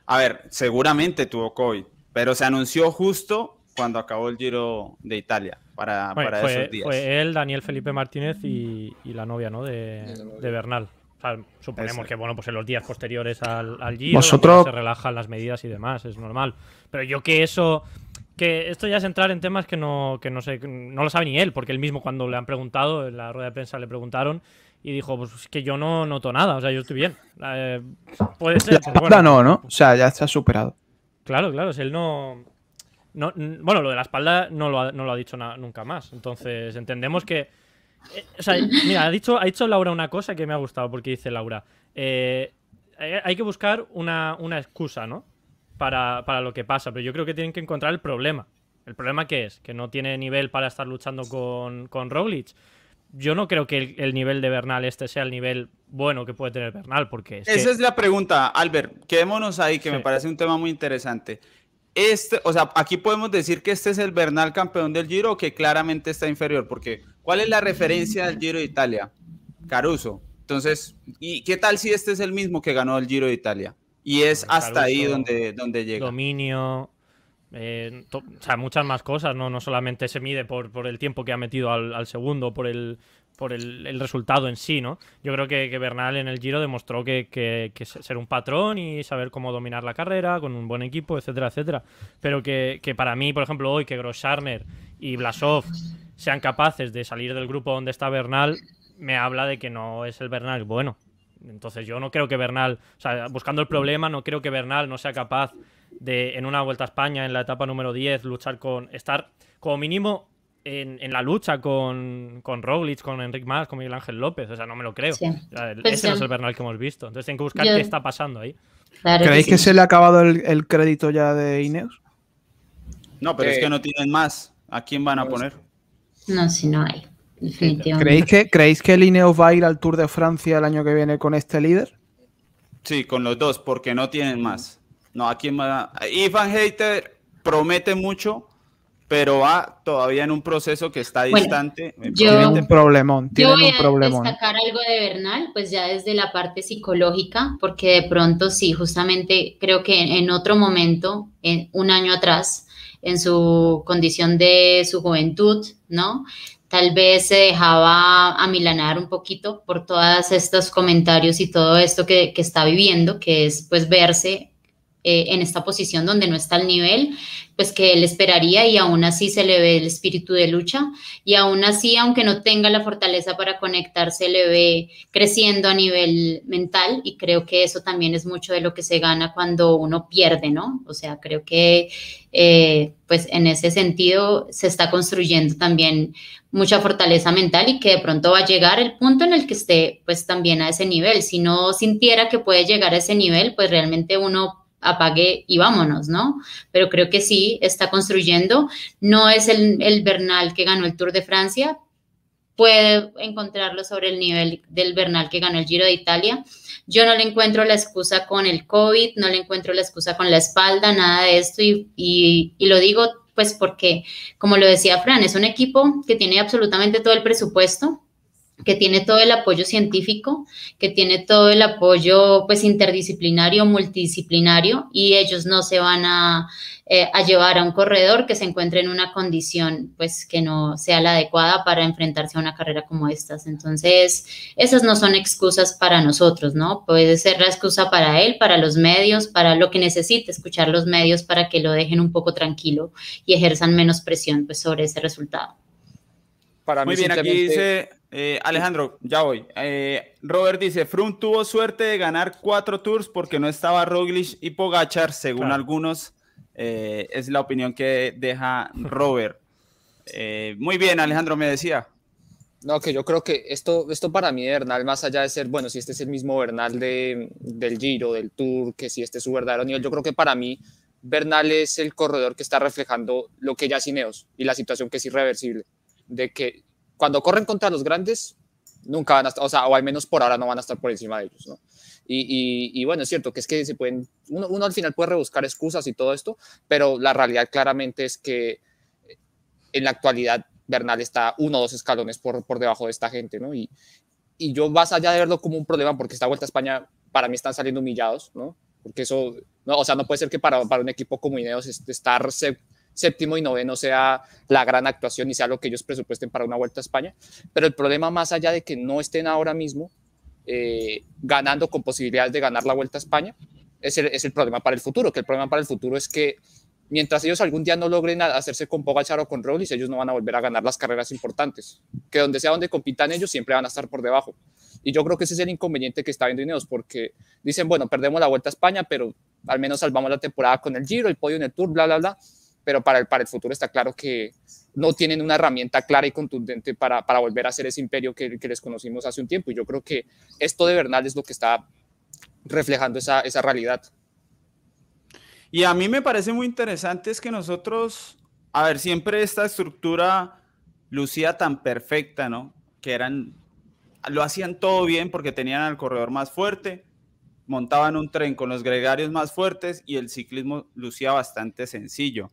A ver, seguramente tuvo COVID, pero se anunció justo cuando acabó el Giro de Italia para, para fue, esos días. Fue él, Daniel Felipe Martínez y, la novia ¿no? de, de Bernal. suponemos que bueno, pues en los días posteriores al, al Giro se relajan las medidas y demás, es normal. Pero yo que eso, que esto ya es entrar en temas que no, que no sé, no lo sabe ni él, porque él mismo cuando le han preguntado, en la rueda de prensa le preguntaron y dijo, pues es que yo no noto nada, o sea, yo estoy bien. Eh, puede ser. La no, ¿no? O sea, ya está superado. Claro, claro, si él no, no. bueno, lo de la espalda no lo ha, no lo ha dicho nunca más. Entonces, entendemos que. Eh, o sea, mira, ha dicho, ha dicho Laura una cosa que me ha gustado, porque dice Laura. Eh, hay que buscar una, excusa, ¿no? Para, para, lo que pasa, pero yo creo que tienen que encontrar el problema. ¿El problema qué es? Que no tiene nivel para estar luchando con, con yo no creo que el, nivel de Bernal este sea el nivel bueno que puede tener Bernal, porque... Esa es la pregunta, Albert. Quedémonos ahí, que me parece un tema muy interesante. Este, o sea, aquí podemos decir que este es el Bernal campeón del Giro o que claramente está inferior, porque ¿cuál es la referencia del Giro de Italia? Caruso. Entonces, ¿y qué tal si este es el mismo que ganó el Giro de Italia? Y es hasta ahí donde, donde llega. Dominio, eh, o sea, muchas más cosas, ¿no? No solamente se mide por, el tiempo que ha metido al, segundo, por el por el, resultado en sí, ¿no? Yo creo que, Bernal en el Giro demostró que, que, ser un patrón y saber cómo dominar la carrera con un buen equipo, etcétera, etcétera. Pero que, para mí, por ejemplo, hoy que Groscharner y Blasov sean capaces de salir del grupo donde está Bernal, me habla de que no es el Bernal bueno. Entonces yo no creo que Bernal, o sea, buscando el problema, no creo que Bernal no sea capaz de, en una vuelta a España, en la etapa número 10, luchar con, estar como mínimo en, la lucha con, con Roglic, con Enric Mas, con Miguel Ángel López. O sea, no me lo creo. Pues ese no es el Bernal que hemos visto. Entonces hay que buscar qué está pasando ahí. ¿Creéis que, se le ha acabado el, crédito ya de Ineos? No, pero es que no tienen más. ¿A quién van a poner? No, si no hay. Definitivamente. ¿Creéis que, ¿Creéis que el Ineos va a ir al Tour de Francia el año que viene con este líder? Sí, con los dos, porque no tienen más. No, ¿a quién va? Ivan Hater promete mucho, pero va todavía en un proceso que está distante. tiene un problemón. Tiene yo voy un problemón. a destacar algo de Bernal, pues ya desde la parte psicológica, porque de pronto sí, justamente creo que en otro momento, en un año atrás, en su condición de su juventud, ¿no? Tal vez se dejaba amilanar un poquito por todos estos comentarios y todo esto que, que está viviendo, que es pues verse eh, en esta posición donde no está al nivel, pues que él esperaría y aún así se le ve el espíritu de lucha y aún así, aunque no tenga la fortaleza para conectarse, le ve creciendo a nivel mental y creo que eso también es mucho de lo que se gana cuando uno pierde, ¿no? O sea, creo que eh, pues en ese sentido se está construyendo también mucha fortaleza mental y que de pronto va a llegar el punto en el que esté pues también a ese nivel. Si no sintiera que puede llegar a ese nivel, pues realmente uno apague y vámonos, ¿no? Pero creo que sí, está construyendo. No es el, el Bernal que ganó el Tour de Francia, puede encontrarlo sobre el nivel del Bernal que ganó el Giro de Italia. Yo no le encuentro la excusa con el COVID, no le encuentro la excusa con la espalda, nada de esto y, y, y lo digo pues porque, como lo decía Fran, es un equipo que tiene absolutamente todo el presupuesto, que tiene todo el apoyo científico, que tiene todo el apoyo pues interdisciplinario, multidisciplinario y ellos no se van a, eh, a, llevar a un corredor que se encuentre en una condición pues que no sea la adecuada para enfrentarse a una carrera como estas. Entonces, esas no son excusas para nosotros, ¿no? Puede ser la excusa para él, para los medios, para lo que necesite escuchar los medios para que lo dejen un poco tranquilo y ejerzan menos presión pues sobre ese resultado. Para Muy bien, aquí dice eh, Alejandro, ya voy. Eh, Robert dice, Froome tuvo suerte de ganar cuatro tours porque no estaba Roglic y Pogachar, según algunos. Eh, es la opinión que deja Robert. muy bien, Alejandro, me decía. No, que yo creo que esto, esto para mí, Bernal, más allá de ser, bueno, si este es el mismo Bernal de, del Giro, del Tour, que si este es su verdadero nivel, yo creo que para mí Bernal es el corredor que está reflejando lo que ya es Ineos y la situación que es irreversible, de que cuando corren contra los grandes, nunca van a estar, o sea, o al menos por ahora no van a estar por encima de ellos, ¿no? Y, y, bueno, es cierto que es que se pueden, uno, uno, al final puede rebuscar excusas y todo esto, pero la realidad claramente es que en la actualidad Bernal está uno o dos escalones por, por debajo de esta gente, ¿no? Y, y yo más allá de verlo como un problema, porque esta vuelta a España para mí están saliendo humillados, ¿no? Porque eso, no, o sea, no puede ser que para, para un equipo como Ineos estar séptimo y noveno sea la gran actuación y sea lo que ellos presupuesten para una vuelta a España. Pero el problema más allá de que no estén ahora mismo eh, ganando con posibilidades de ganar la vuelta a España, es el, es el, problema para el futuro, que el problema para el futuro es que mientras ellos algún día no logren hacerse con Pogacar o con Roglic, ellos no van a volver a ganar las carreras importantes, que donde sea donde compitan ellos siempre van a estar por debajo. Y yo creo que ese es el inconveniente que está viendo Ineos, porque dicen, bueno, perdemos la Vuelta a España, pero al menos salvamos la temporada con el Giro, el podio en el Tour, bla, bla, bla pero para el, para el futuro está claro que no tienen una herramienta clara y contundente para, para volver a ser ese imperio que, les conocimos hace un tiempo. Y yo creo que esto de Bernal es lo que está reflejando esa, esa realidad. Y a mí me parece muy interesante es que nosotros, a ver, siempre esta estructura lucía tan perfecta, ¿no? Que eran, lo hacían todo bien porque tenían al corredor más fuerte, montaban un tren con los gregarios más fuertes y el ciclismo lucía bastante sencillo.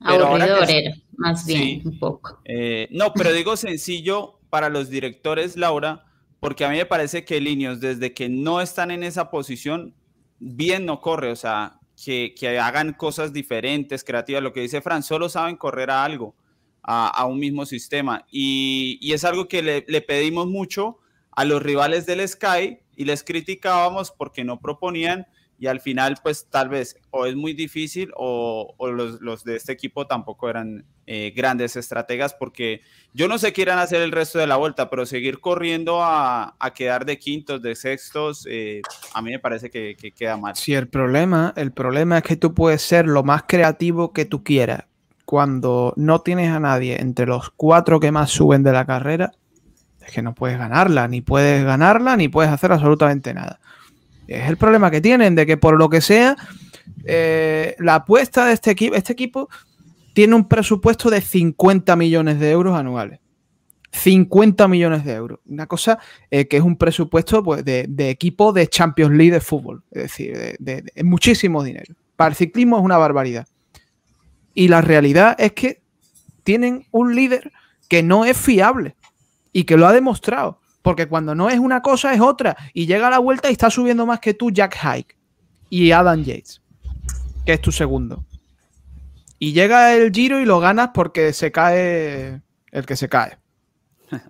Aburridor era, más bien, un poco. Eh, no, pero digo sencillo para los directores, Laura, porque a mí me parece que Linios, desde que no están en esa posición, bien no corre, o sea, que, que hagan cosas diferentes, creativas, lo que dice Fran, solo saben correr a algo, a, a un mismo sistema. Y, y es algo que le, le, pedimos mucho a los rivales del Sky y les criticábamos porque no proponían y al final pues tal vez o es muy difícil o, los, de este equipo tampoco eran eh, grandes estrategas porque yo no sé qué irán a hacer el resto de la vuelta, pero seguir corriendo a, quedar de quintos, de sextos, eh, a mí me parece que, queda mal. Sí, el problema, el problema es que tú puedes ser lo más creativo que tú quieras. Cuando no tienes a nadie entre los cuatro que más suben de la carrera, es que no puedes ganarla, ni puedes ganarla, ni puedes hacer absolutamente nada. Es el problema que tienen, de que por lo que sea, eh, la apuesta de este equipo, este equipo tiene un presupuesto de 50 millones de euros anuales. 50 millones de euros. Una cosa eh, que es un presupuesto pues, de, equipo de Champions League de fútbol. Es decir, de, muchísimo dinero. Para el ciclismo es una barbaridad. Y la realidad es que tienen un líder que no es fiable y que lo ha demostrado. Porque cuando no es una cosa es otra. Y llega a la vuelta y está subiendo más que tú Jack Hike y Adam Yates, que es tu segundo. Y llega el giro y lo ganas porque se cae el que se cae.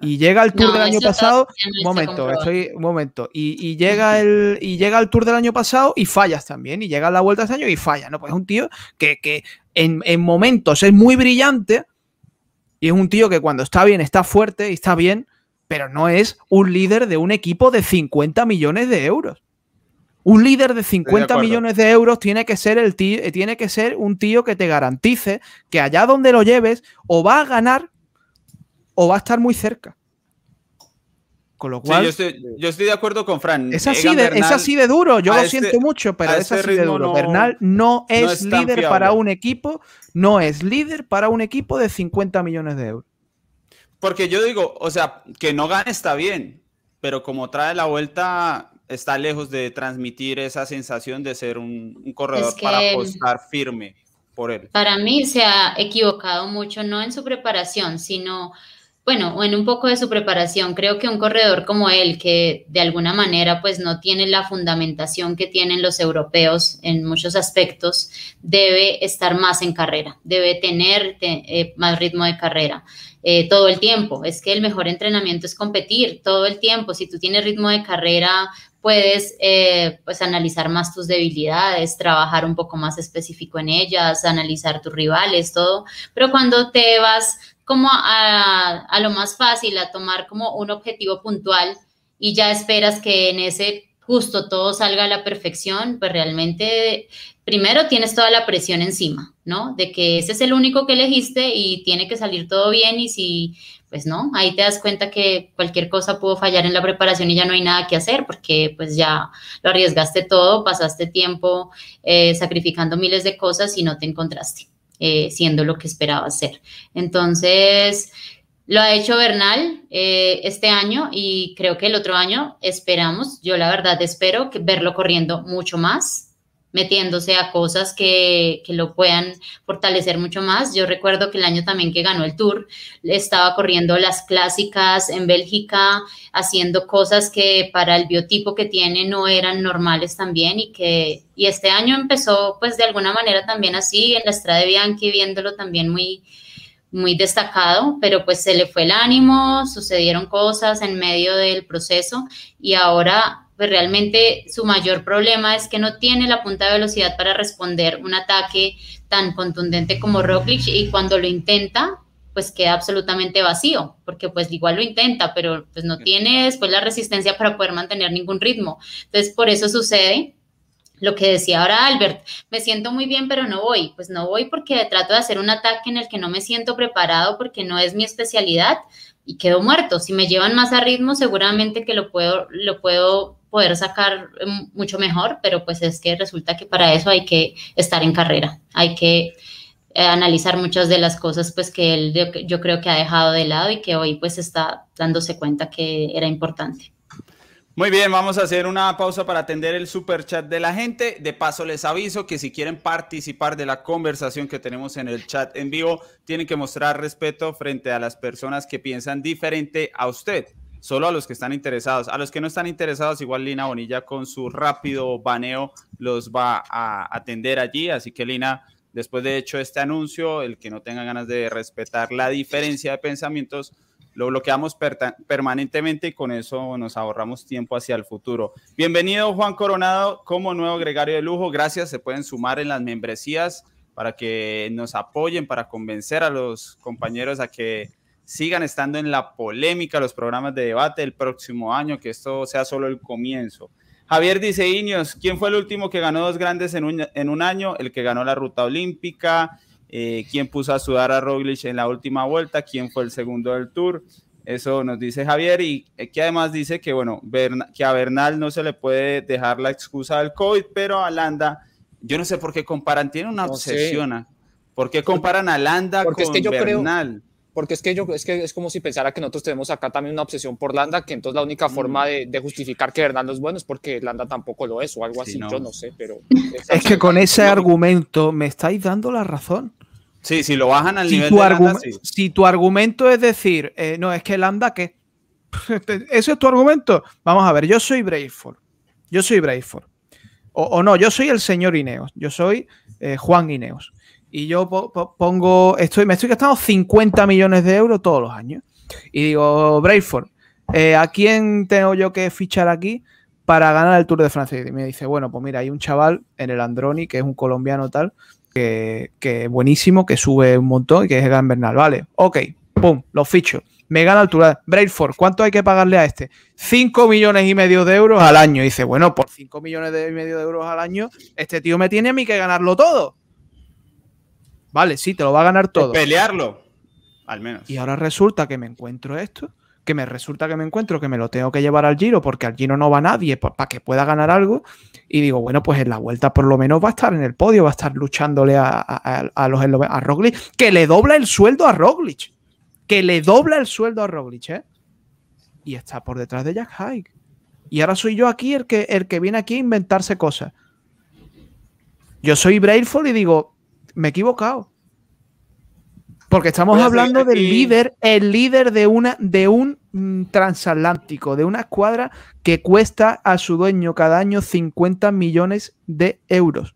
Y llega el tour del año pasado. Un momento, estoy. Un momento. Y, llega el, y llega el tour del año pasado y fallas también. Y llega la vuelta este año y falla. ¿no? Pues es un tío que, en, en, momentos es muy brillante. Y es un tío que cuando está bien, está fuerte y está bien pero no es un líder de un equipo de 50 millones de euros. Un líder de 50 millones de euros tiene que ser el tío, eh, tiene que ser un tío que te garantice que allá donde lo lleves o va a ganar o va a estar muy cerca. Con lo cual. yo, estoy, de acuerdo con Fran. Es así, de, duro. Yo lo este siento mucho, pero es este así de duro. Bernal no es líder para un equipo, no es líder para un equipo de 50 millones de euros. Porque yo digo, o sea, que no gane está bien, pero como trae la vuelta, está lejos de transmitir esa sensación de ser un, corredor para apostar firme por él. Para mí se ha equivocado mucho, no en su preparación, sino, bueno, en un poco de su preparación. Creo que un corredor como él, que de alguna manera pues no tiene la fundamentación que tienen los europeos en muchos aspectos, debe estar más en carrera, debe tener eh, más ritmo de carrera. Eh, todo el tiempo. Es que el mejor entrenamiento es competir todo el tiempo. Si tú tienes ritmo de carrera, puedes eh, pues analizar más tus debilidades, trabajar un poco más específico en ellas, analizar tus rivales, todo. Pero cuando te vas como a, a lo más fácil, a tomar como un objetivo puntual y ya esperas que en ese justo todo salga a la perfección, pues realmente primero tienes toda la presión encima, ¿no? De que ese es el único que elegiste y tiene que salir todo bien y si, pues no, ahí te das cuenta que cualquier cosa pudo fallar en la preparación y ya no hay nada que hacer porque pues ya lo arriesgaste todo, pasaste tiempo eh, sacrificando miles de cosas y no te encontraste eh, siendo lo que esperabas ser. Entonces, lo ha hecho Bernal eh, este año y creo que el otro año esperamos, yo la verdad espero que verlo corriendo mucho más, metiéndose a cosas que, que, lo puedan fortalecer mucho más. Yo recuerdo que el año también que ganó el Tour, estaba corriendo las clásicas en Bélgica, haciendo cosas que para el biotipo que tiene no eran normales también y que y este año empezó pues de alguna manera también así en la Estrada de Bianchi, viéndolo también muy muy destacado, pero pues se le fue el ánimo, sucedieron cosas en medio del proceso y ahora pues realmente su mayor problema es que no tiene la punta de velocidad para responder un ataque tan contundente como Roglic y cuando lo intenta pues queda absolutamente vacío, porque pues igual lo intenta, pero pues no tiene después la resistencia para poder mantener ningún ritmo. Entonces por eso sucede lo que decía ahora Albert, me siento muy bien, pero no voy. Pues no voy porque trato de hacer un ataque en el que no me siento preparado porque no es mi especialidad y quedo muerto. Si me llevan más a ritmo, seguramente que lo puedo, lo puedo poder sacar em, mucho mejor, pero pues es que resulta que para eso hay que estar en carrera, hay que eh, analizar muchas de las cosas pues que él yo creo que ha dejado de lado y que hoy pues está dándose cuenta que era importante. Muy bien, vamos a hacer una pausa para atender el super chat de la gente. De paso, les aviso que si quieren participar de la conversación que tenemos en el chat en vivo, tienen que mostrar respeto frente a las personas que piensan diferente a usted. Solo a los que están interesados. A los que no están interesados, igual Lina Bonilla con su rápido baneo los va a atender allí. Así que Lina, después de hecho este anuncio, el que no tenga ganas de respetar la diferencia de pensamientos, lo bloqueamos permanentemente y con eso nos ahorramos tiempo hacia el futuro. Bienvenido Juan Coronado como nuevo gregario de lujo. Gracias, se pueden sumar en las membresías para que nos apoyen, para convencer a los compañeros a que sigan estando en la polémica, los programas de debate el próximo año, que esto sea solo el comienzo. Javier dice, Iños, ¿quién fue el último que ganó dos grandes en un, en un año? El que ganó la ruta olímpica, eh, quién puso a sudar a Roglic en la última vuelta, quién fue el segundo del Tour. Eso nos dice Javier y eh, que además dice que, bueno, que a Bernal no se le puede dejar la excusa del COVID, pero a Landa, yo no sé por qué comparan, tiene una obsesión. ¿ah? ¿Por qué comparan a Landa con es que yo Bernal? Porque es que yo es que es como si pensara que nosotros tenemos acá también una obsesión por Landa, que entonces la única forma de, justificar que Bernal es bueno es porque Landa tampoco lo es o algo así, yo no sé, pero... Es, que con ese argumento me estáis dando la razón. Sí, si lo bajan al si nivel tu de Landa, Si tu argumento es decir, eh, no, es que Landa, ¿qué? ¿Ese es tu argumento? Vamos a ver, yo soy Brayford. Yo soy Brayford. O, no, yo soy el señor Ineos. Yo soy eh, Juan Ineos. Y yo pongo, estoy, me estoy gastando 50 millones de euros todos los años. Y digo, Brayford, eh, ¿a quién tengo yo que fichar aquí para ganar el Tour de Francia? Y me dice, bueno, pues mira, hay un chaval en el Androni, que es un colombiano tal, que, es buenísimo, que sube un montón y que es Egan Bernal. Vale, ok, pum, lo ficho. Me gana altura. Brailford, ¿cuánto hay que pagarle a este? 5 millones y medio de euros al año. Y dice, bueno, por 5 millones y medio de euros al año, este tío me tiene a mí que ganarlo todo. Vale, sí, te lo va a ganar todo. Pelearlo, al menos. Y ahora resulta que me encuentro esto que me resulta que me encuentro que me lo tengo que llevar al Giro porque al Giro no va nadie para que pueda ganar algo. Y digo, bueno, pues en la vuelta por lo menos va a estar en el podio, va a estar luchándole a, a, los a Roglic, que le dobla el sueldo a Roglic. Que le dobla el sueldo a Roglic, ¿eh? Y está por detrás de Jack Hike. Y ahora soy yo aquí el que, el que viene aquí a inventarse cosas. Yo soy Brailford y digo, me he equivocado. Porque estamos hablando del líder, el líder de, una, de un mm, transatlántico, de una escuadra que cuesta a su dueño cada año 50 millones de euros.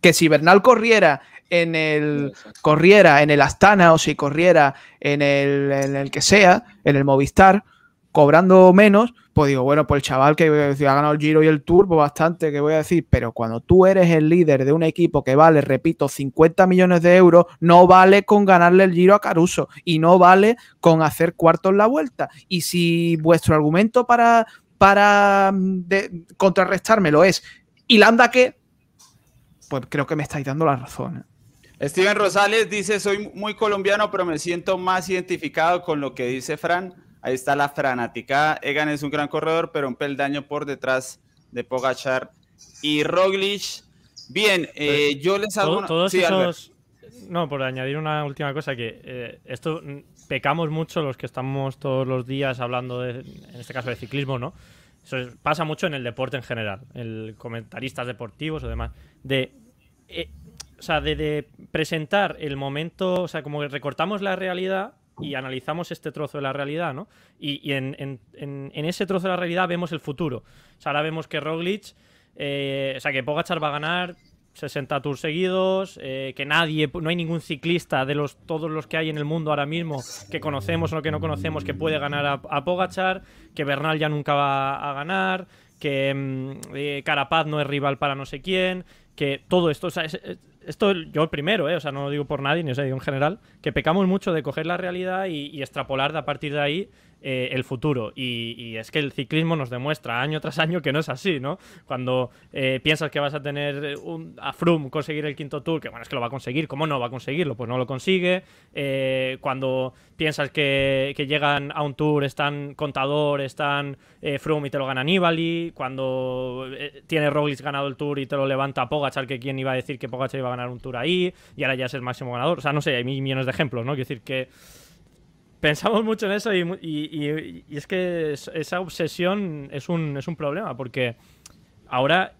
Que si Bernal corriera en el corriera en el Astana o si corriera en el, en el que sea, en el Movistar, cobrando menos, pues digo, bueno, pues el chaval que ha ganado el Giro y el Tour, pues bastante, que voy a decir, pero cuando tú eres el líder de un equipo que vale, repito, 50 millones de euros, no vale con ganarle el Giro a Caruso y no vale con hacer cuartos la vuelta. Y si vuestro argumento para, para mm, contrarrestármelo es, ¿y Landa qué? Pues creo que me estáis dando la razón. ¿eh? Steven Rosales dice, soy muy colombiano, pero me siento más identificado con lo que dice Fran Ahí está la franática. Egan es un gran corredor, pero un peldaño por detrás de Pogachar y Roglic. Bien, eh, yo les hago... todos esos... No, por añadir una última cosa, que eh, esto mm, pecamos mucho los que estamos todos los días hablando, de, en este caso de ciclismo, ¿no? Eso pasa mucho en el deporte en general, el comentaristas deportivos o demás, de... Eh, o sea, de, de, presentar el momento, o sea, como que recortamos la realidad y analizamos este trozo de la realidad, ¿no? Y, en, ese trozo de la realidad vemos el futuro. O sea, ahora vemos que Roglic, eh, o sea, que Pogachar va a ganar 60 tours seguidos, eh, que nadie, no hay ningún ciclista de los todos los que hay en el mundo ahora mismo que conocemos o que no conocemos que puede ganar a, Pogachar, que Bernal ya nunca va a ganar, que mm, eh, Carapaz no es rival para no sé quién, que todo esto, o sea, esto yo el primero, ¿eh? o sea, no lo digo por nadie, ni o sea, digo en general, que pecamos mucho de coger la realidad y, extrapolar de a partir de ahí eh, el futuro. Y, es que el ciclismo nos demuestra año tras año que no es así, ¿no? Cuando eh, piensas que vas a tener un, a Froome conseguir el quinto tour, que bueno, es que lo va a conseguir, ¿cómo no va a conseguirlo? Pues no lo consigue. Eh, cuando piensas que, llegan a un tour, están Contador, están Froome y te lo gana Nibali. Cuando tiene Roglic ganado el tour y te lo levanta Pogachar, que quién iba a decir que Pogachar iba ganar un tour ahí, y ahora ya es el máximo ganador. O sea, no sé, hay millones de ejemplos, ¿no? Quiero decir que pensamos mucho en eso y, es que esa obsesión es un, es un problema porque ahora,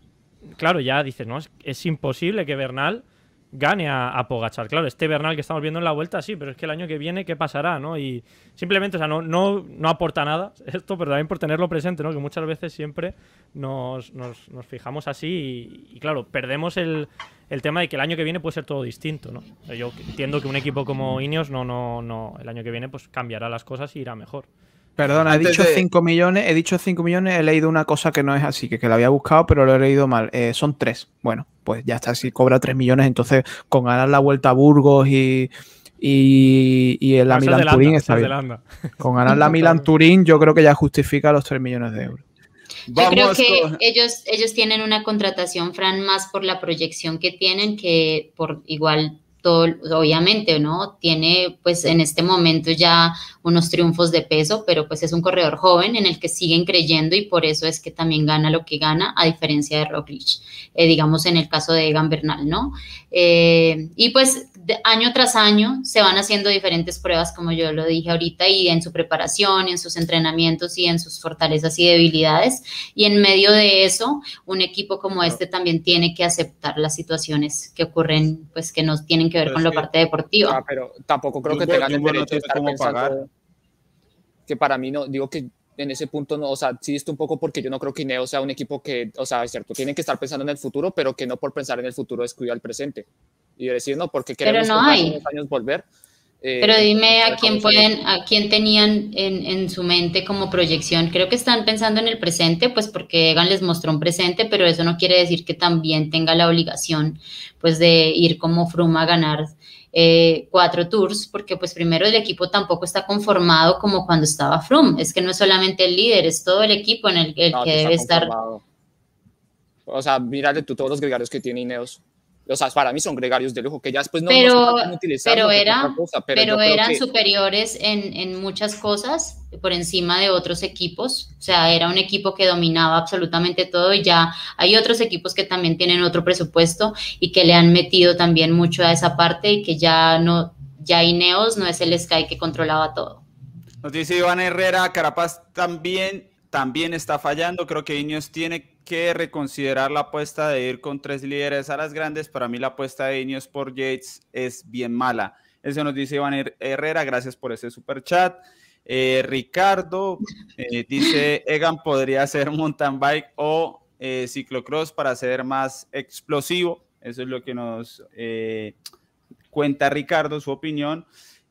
claro, ya dices, ¿no? Es, imposible que Bernal gane a, Pogachar. Claro, este Bernal que estamos viendo en la vuelta, sí, pero es que el año que viene, ¿qué pasará? ¿no? Y simplemente, o sea, no, no, no aporta nada esto, pero también por tenerlo presente, ¿no? Que muchas veces siempre nos, nos, fijamos así y, claro, perdemos el, el, tema de que el año que viene puede ser todo distinto, ¿no? Yo entiendo que un equipo como Ineos no, no, no, el año que viene pues cambiará las cosas y irá mejor. Perdona, he dicho 5 millones, he dicho 5 millones, he leído una cosa que no es así, que, que la había buscado, pero lo he leído mal. Eh, son 3. Bueno, pues ya está, si cobra 3 millones, entonces con ganar la vuelta a Burgos y, y, y la ah, Milan Turín está bien. Con ganar la Milan Turín, yo creo que ya justifica los 3 millones de euros. Yo creo que ellos, ellos tienen una contratación, Fran, más por la proyección que tienen que por igual obviamente, ¿no? Tiene pues en este momento ya unos triunfos de peso, pero pues es un corredor joven en el que siguen creyendo y por eso es que también gana lo que gana, a diferencia de Roglic, eh, digamos en el caso de Egan Bernal, ¿no? Eh, y pues año tras año se van haciendo diferentes pruebas, como yo lo dije ahorita, y en su preparación, en sus entrenamientos y en sus fortalezas y debilidades. Y en medio de eso, un equipo como este también tiene que aceptar las situaciones que ocurren, pues que no tienen que ver con la parte deportiva. Ah, pero tampoco creo que tengan el derecho de estar pensando que para mí no, digo que en ese punto no, o sea, sí esto un poco porque yo no creo que Ineo sea un equipo que, o sea, es cierto, tienen que estar pensando en el futuro, pero que no por pensar en el futuro descuida el presente y decir, no, porque queremos pero no hay. años volver. Eh, pero dime a quién pueden, a quién tenían en, en, su mente como proyección. Creo que están pensando en el presente, pues porque Egan les mostró un presente, pero eso no quiere decir que también tenga la obligación, pues, de ir como Fruma a ganar eh, cuatro tours, porque pues primero el equipo tampoco está conformado como cuando estaba Froome. Es que no es solamente el líder, es todo el equipo en el, que debe estar. O sea, mírale tú todos los gregarios que tiene Ineos o sea, para mí son gregarios de lujo que ya después no, pero, pero, era, pero, eran superiores en, en, muchas cosas por encima de otros equipos, o sea, era un equipo que dominaba absolutamente todo y ya hay otros equipos que también tienen otro presupuesto y que le han metido también mucho a esa parte y que ya no, ya Ineos no es el Sky que controlaba todo. Nos dice Iván Herrera, Carapaz también, también está fallando, creo que Ineos tiene que reconsiderar la apuesta de ir con tres líderes a las grandes. Para mí la apuesta de Ineos por Yates es bien mala. Eso nos dice Iván Herrera, gracias por ese super chat. Eh, Ricardo eh, dice, Egan podría hacer mountain bike o eh, ciclocross para ser más explosivo. Eso es lo que nos cuenta Ricardo, su opinión.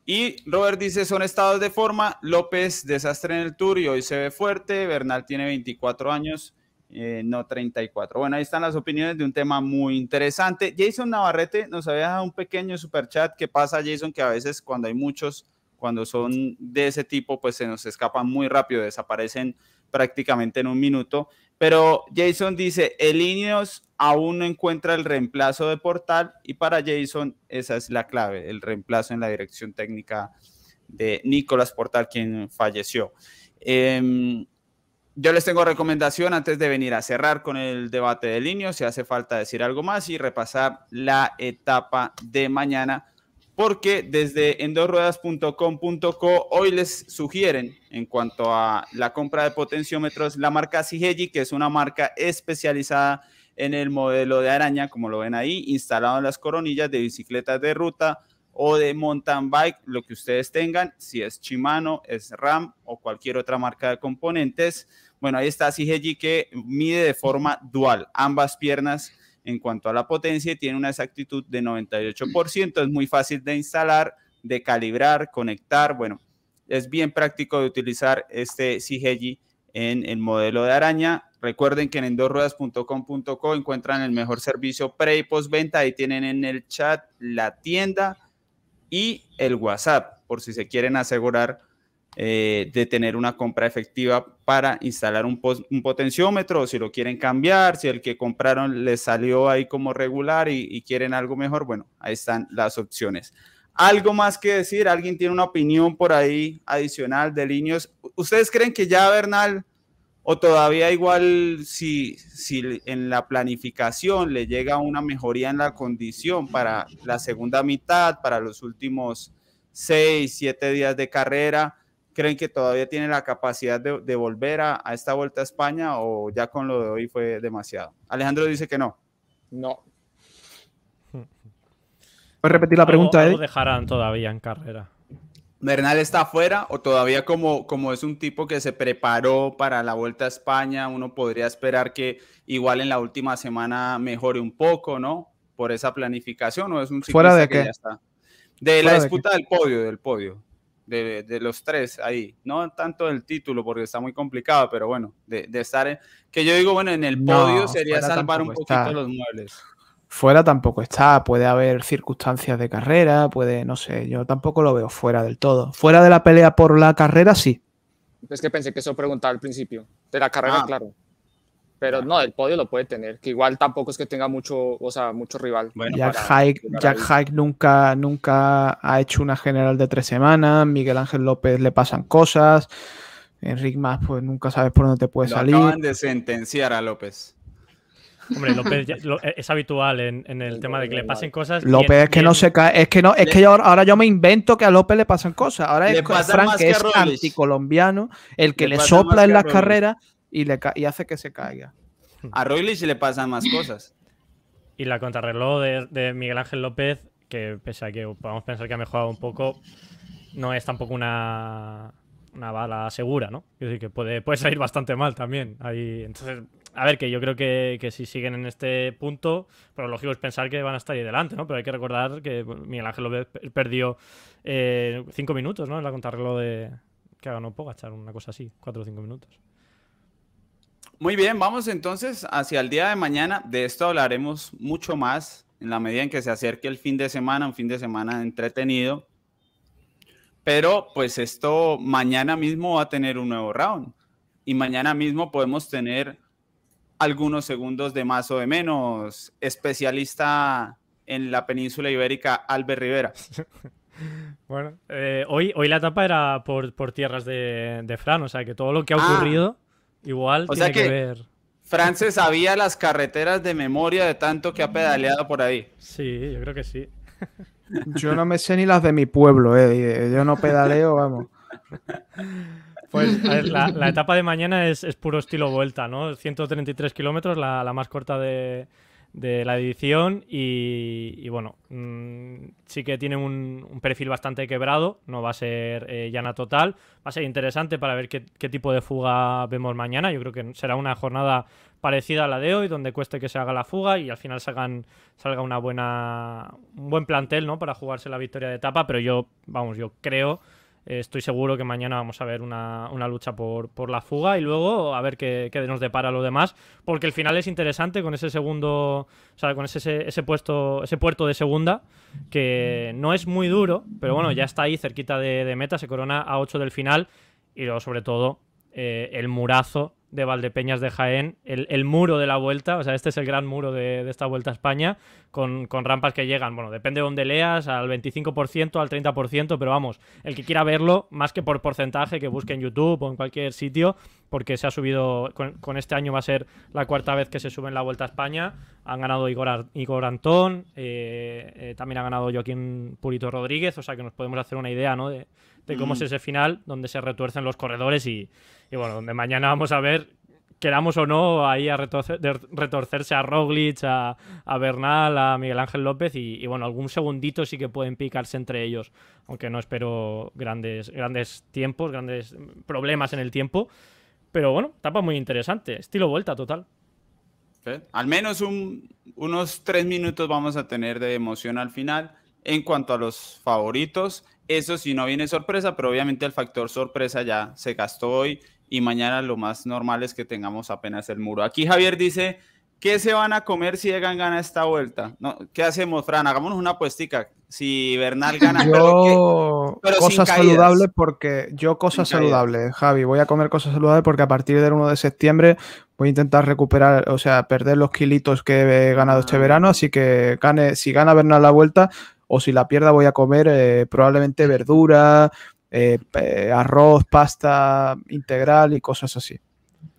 Y Robert dice, son estados de forma. López, desastre en el tour y hoy se ve fuerte. Bernal tiene 24 años. Eh, no 34. Bueno, ahí están las opiniones de un tema muy interesante. Jason Navarrete nos había dado un pequeño super chat. ¿Qué pasa, Jason? Que a veces cuando hay muchos, cuando son de ese tipo, pues se nos escapan muy rápido, desaparecen prácticamente en un minuto. Pero Jason dice, el Ineos aún no encuentra el reemplazo de Portal y para Jason esa es la clave, el reemplazo en la dirección técnica de Nicolás Portal, quien falleció. Eh, yo les tengo recomendación antes de venir a cerrar con el debate de línea, si hace falta decir algo más y repasar la etapa de mañana, porque desde endosruedas.com.co hoy les sugieren en cuanto a la compra de potenciómetros la marca Sigeji, que es una marca especializada en el modelo de araña, como lo ven ahí, instalado en las coronillas de bicicletas de ruta o de mountain bike, lo que ustedes tengan, si es Shimano, es RAM o cualquier otra marca de componentes bueno, ahí está CGG que mide de forma dual ambas piernas en cuanto a la potencia y tiene una exactitud de 98%. Es muy fácil de instalar, de calibrar, conectar. Bueno, es bien práctico de utilizar este CGG en el modelo de araña. Recuerden que en endorruedas.com.co encuentran el mejor servicio pre y post venta. Ahí tienen en el chat la tienda y el WhatsApp por si se quieren asegurar eh, de tener una compra efectiva para instalar un, potenciómetro, si lo quieren cambiar, si el que compraron les salió ahí como regular y, quieren algo mejor, bueno, ahí están las opciones. ¿Algo más que decir? ¿Alguien tiene una opinión por ahí adicional de líneas? ¿Ustedes creen que ya Bernal o todavía igual si, si en la planificación le llega una mejoría en la condición para la segunda mitad, para los últimos seis, siete días de carrera, creen que todavía tiene la capacidad de, volver a, esta vuelta a España o ya con lo de hoy fue demasiado? Alejandro dice que no. No. ¿Puedes repetir la pregunta, Eddie? dejarán todavía en carrera? Bernal está afuera o todavía como, como es un tipo que se preparó para la Vuelta a España, uno podría esperar que igual en la última semana mejore un poco, ¿no? Por esa planificación o es un ¿Fuera de que qué? ya está. De la disputa del podio, del podio. De, de, los tres ahí. No tanto del título porque está muy complicado, pero bueno, de, de estar en, que yo digo, bueno, en el podio No, sería salvar un poquito está. los muebles. Fuera tampoco está, puede haber circunstancias de carrera, puede, no sé, yo tampoco lo veo fuera del todo. Fuera de la pelea por la carrera, sí. Es que pensé que eso preguntaba al principio. De la carrera, Ah. claro. Pero no, del podio lo puede tener, que igual tampoco es que tenga mucho, o sea, mucho rival. Bueno, Jack para Hike, llegar Jack ahí. Hike nunca, nunca ha hecho una general de tres semanas, Miguel Ángel López le pasan cosas, Enric Más, pues nunca sabes por dónde te puede Lo salir. acaban de sentenciar a López. Hombre, López ya- lo- es habitual en, en el tema de que le pasen cosas. López bien- es que no se cae, es que no, es que yo, ahora yo me invento que a López le pasan cosas. Ahora es Frank que es anticolombiano, el que Le sopla en las carreras y, le y hace que se caiga. A Roglic le pasan más cosas. Y la contrarreloj de, de Miguel Ángel López, que pese a que podamos pensar que ha mejorado un poco, no es tampoco una, una bala segura, ¿no? Es decir, que puede, puede salir bastante mal también. Ahí, entonces, a ver, que yo creo que, que si siguen en este punto, pero lógico es pensar que van a estar ahí delante, ¿no? Pero hay que recordar que Miguel Ángel López per- perdió eh, cinco minutos, ¿no? En la contrarreloj de que ganó Pogachar, una cosa así, cuatro o cinco minutos. Muy bien, vamos entonces hacia el día de mañana. De esto hablaremos mucho más en la medida en que se acerque el fin de semana, un fin de semana entretenido. Pero pues esto mañana mismo va a tener un nuevo round. Y mañana mismo podemos tener algunos segundos de más o de menos. Especialista en la península ibérica, Albert Rivera. Bueno, eh, hoy, hoy la etapa era por, por tierras de, de Fran, o sea que todo lo que ha Ah. ocurrido igual O tiene sea que, que- ver. Fran se sabía las carreteras de memoria de tanto que ha pedaleado por ahí. Sí, yo creo que sí. Yo no me sé ni las de mi pueblo, eh. Yo no pedaleo, vamos. Pues a ver, la, la etapa de mañana es, es puro estilo vuelta, ¿no? 133 kilómetros, la, la más corta de, de la edición y, y bueno, mm, sí que tiene un, un perfil bastante quebrado, no va a ser eh, llana total, va a ser interesante para ver qué, qué tipo de fuga vemos mañana, yo creo que será una jornada parecida a la de hoy, donde cueste que se haga la fuga y al final salgan, salga una buena, un buen plantel, ¿no? Para jugarse la victoria de etapa, pero yo, vamos, yo creo estoy seguro que mañana vamos a ver una, una lucha por, por la fuga y luego a ver qué, qué nos depara lo demás, porque el final es interesante con ese segundo, o sea, con ese, ese, puesto, ese puerto de segunda, que no es muy duro, pero bueno, ya está ahí cerquita de, de meta, se corona a 8 del final y luego sobre todo eh, el murazo de Valdepeñas de Jaén, el, el muro de la vuelta, o sea, este es el gran muro de, de esta vuelta a España, con, con rampas que llegan, bueno, depende de donde leas, al 25%, al 30%, pero vamos, el que quiera verlo, más que por porcentaje, que busque en YouTube o en cualquier sitio, porque se ha subido, con, este año va a ser la cuarta vez que se sube en la Vuelta a España, han ganado Igor, Igor Antón, eh, eh, también ha ganado Joaquín Purito Rodríguez, o sea que nos podemos hacer una idea, ¿no? De, de cómo es ese final, donde se retuercen los corredores y, y bueno, donde mañana vamos a ver queramos o no, ahí a retorcer- retorcerse a Roglic, a, a Bernal, a Miguel Ángel López y, y, bueno, algún segundito sí que pueden picarse entre ellos, aunque no espero grandes, grandes tiempos, grandes problemas en el tiempo. Pero bueno, etapa muy interesante, estilo vuelta total. Al menos un- unos tres minutos vamos a tener de emoción al final. En cuanto a los favoritos, eso sí no viene sorpresa, pero obviamente el factor sorpresa ya se gastó hoy y mañana lo más normal es que tengamos apenas el muro. Aquí Javier dice, ¿qué se van a comer si Egan gana esta vuelta? No, ¿Qué hacemos, Fran? Hagámonos una apuestica. Si Bernal gana, Yo, pero cosas saludables porque yo cosas Sin caídas. saludables, Javi, voy a comer cosas saludables porque a partir del 1 de septiembre voy a intentar recuperar, o sea, perder los kilitos que he ganado este Ah. verano, así que gane, si gana Bernal la vuelta o si la pierda voy a comer eh, probablemente verdura, eh, arroz, pasta integral y cosas así.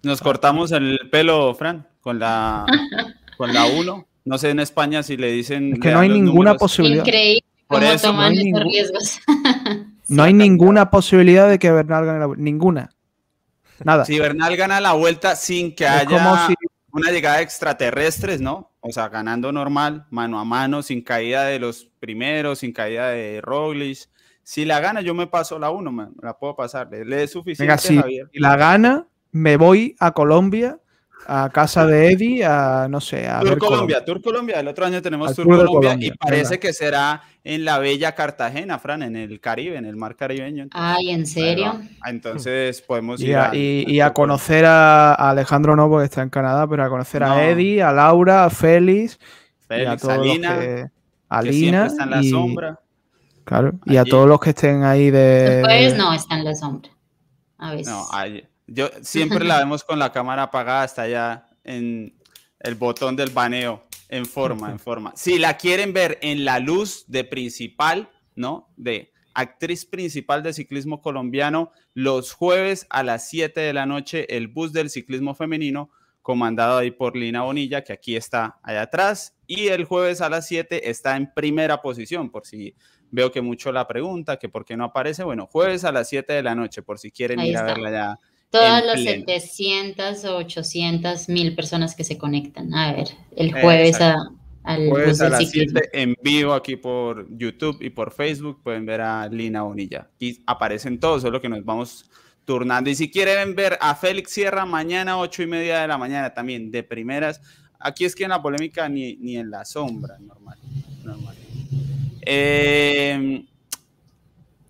nos cortamos el pelo, Fran, con la con la 1. No sé en España si le dicen... Es que no hay ninguna números. posibilidad. Increíble Por cómo eso no toman hay esos ningún- riesgos. No hay ninguna posibilidad de que Bernal gane la vuelta, ninguna. Nada. Si Bernal gana la vuelta sin que es haya... como si una llegada de extraterrestres, ¿no? O sea, ganando normal, mano a mano, sin caída de los primeros, sin caída de Roglic. Si la gana, yo me paso la 1, me la puedo pasar. Le es suficiente, Venga, si la gana, me voy a Colombia a casa de Eddie, a no sé, a Tour Colombia, Tour Colombia. El otro año tenemos Tour, Colombia, y parece que será en la bella Cartagena, Fran, en el Caribe, en el mar caribeño. Ay, ¿en serio? Entonces podemos ir a, y, a conocer a, Alejandro Novo, que está en Canadá, pero a conocer a Eddie, a Laura, a Félix, y a todos Alina, que, Alina está en la sombra. Claro, y a todos los que estén ahí de. Pues no, está en la sombra. A veces. No, yo siempre la vemos con la cámara apagada hasta allá en el botón del baneo, en forma, en forma. Si la quieren ver en la luz de principal, ¿no? De actriz principal de ciclismo colombiano, los jueves a las 7 de la noche, el bus del ciclismo femenino, comandado ahí por Lina Bonilla, que aquí está allá atrás, y el jueves a las 7 está en primera posición, por si veo que mucho la pregunta, que por qué no aparece, bueno, jueves a las 7 de la noche, por si quieren ir a verla ya Todas las 700 o 800 mil personas que se conectan. A ver, el jueves a, al jueves a las 7 en vivo aquí por YouTube y por Facebook pueden ver a Lina Bonilla. Y aparecen todos, solo que nos vamos turnando. Y si quieren ver a Félix Sierra mañana 8 y media de la mañana también, de primeras. Aquí es que en la polémica ni, ni en la sombra, normal. normal. Eh,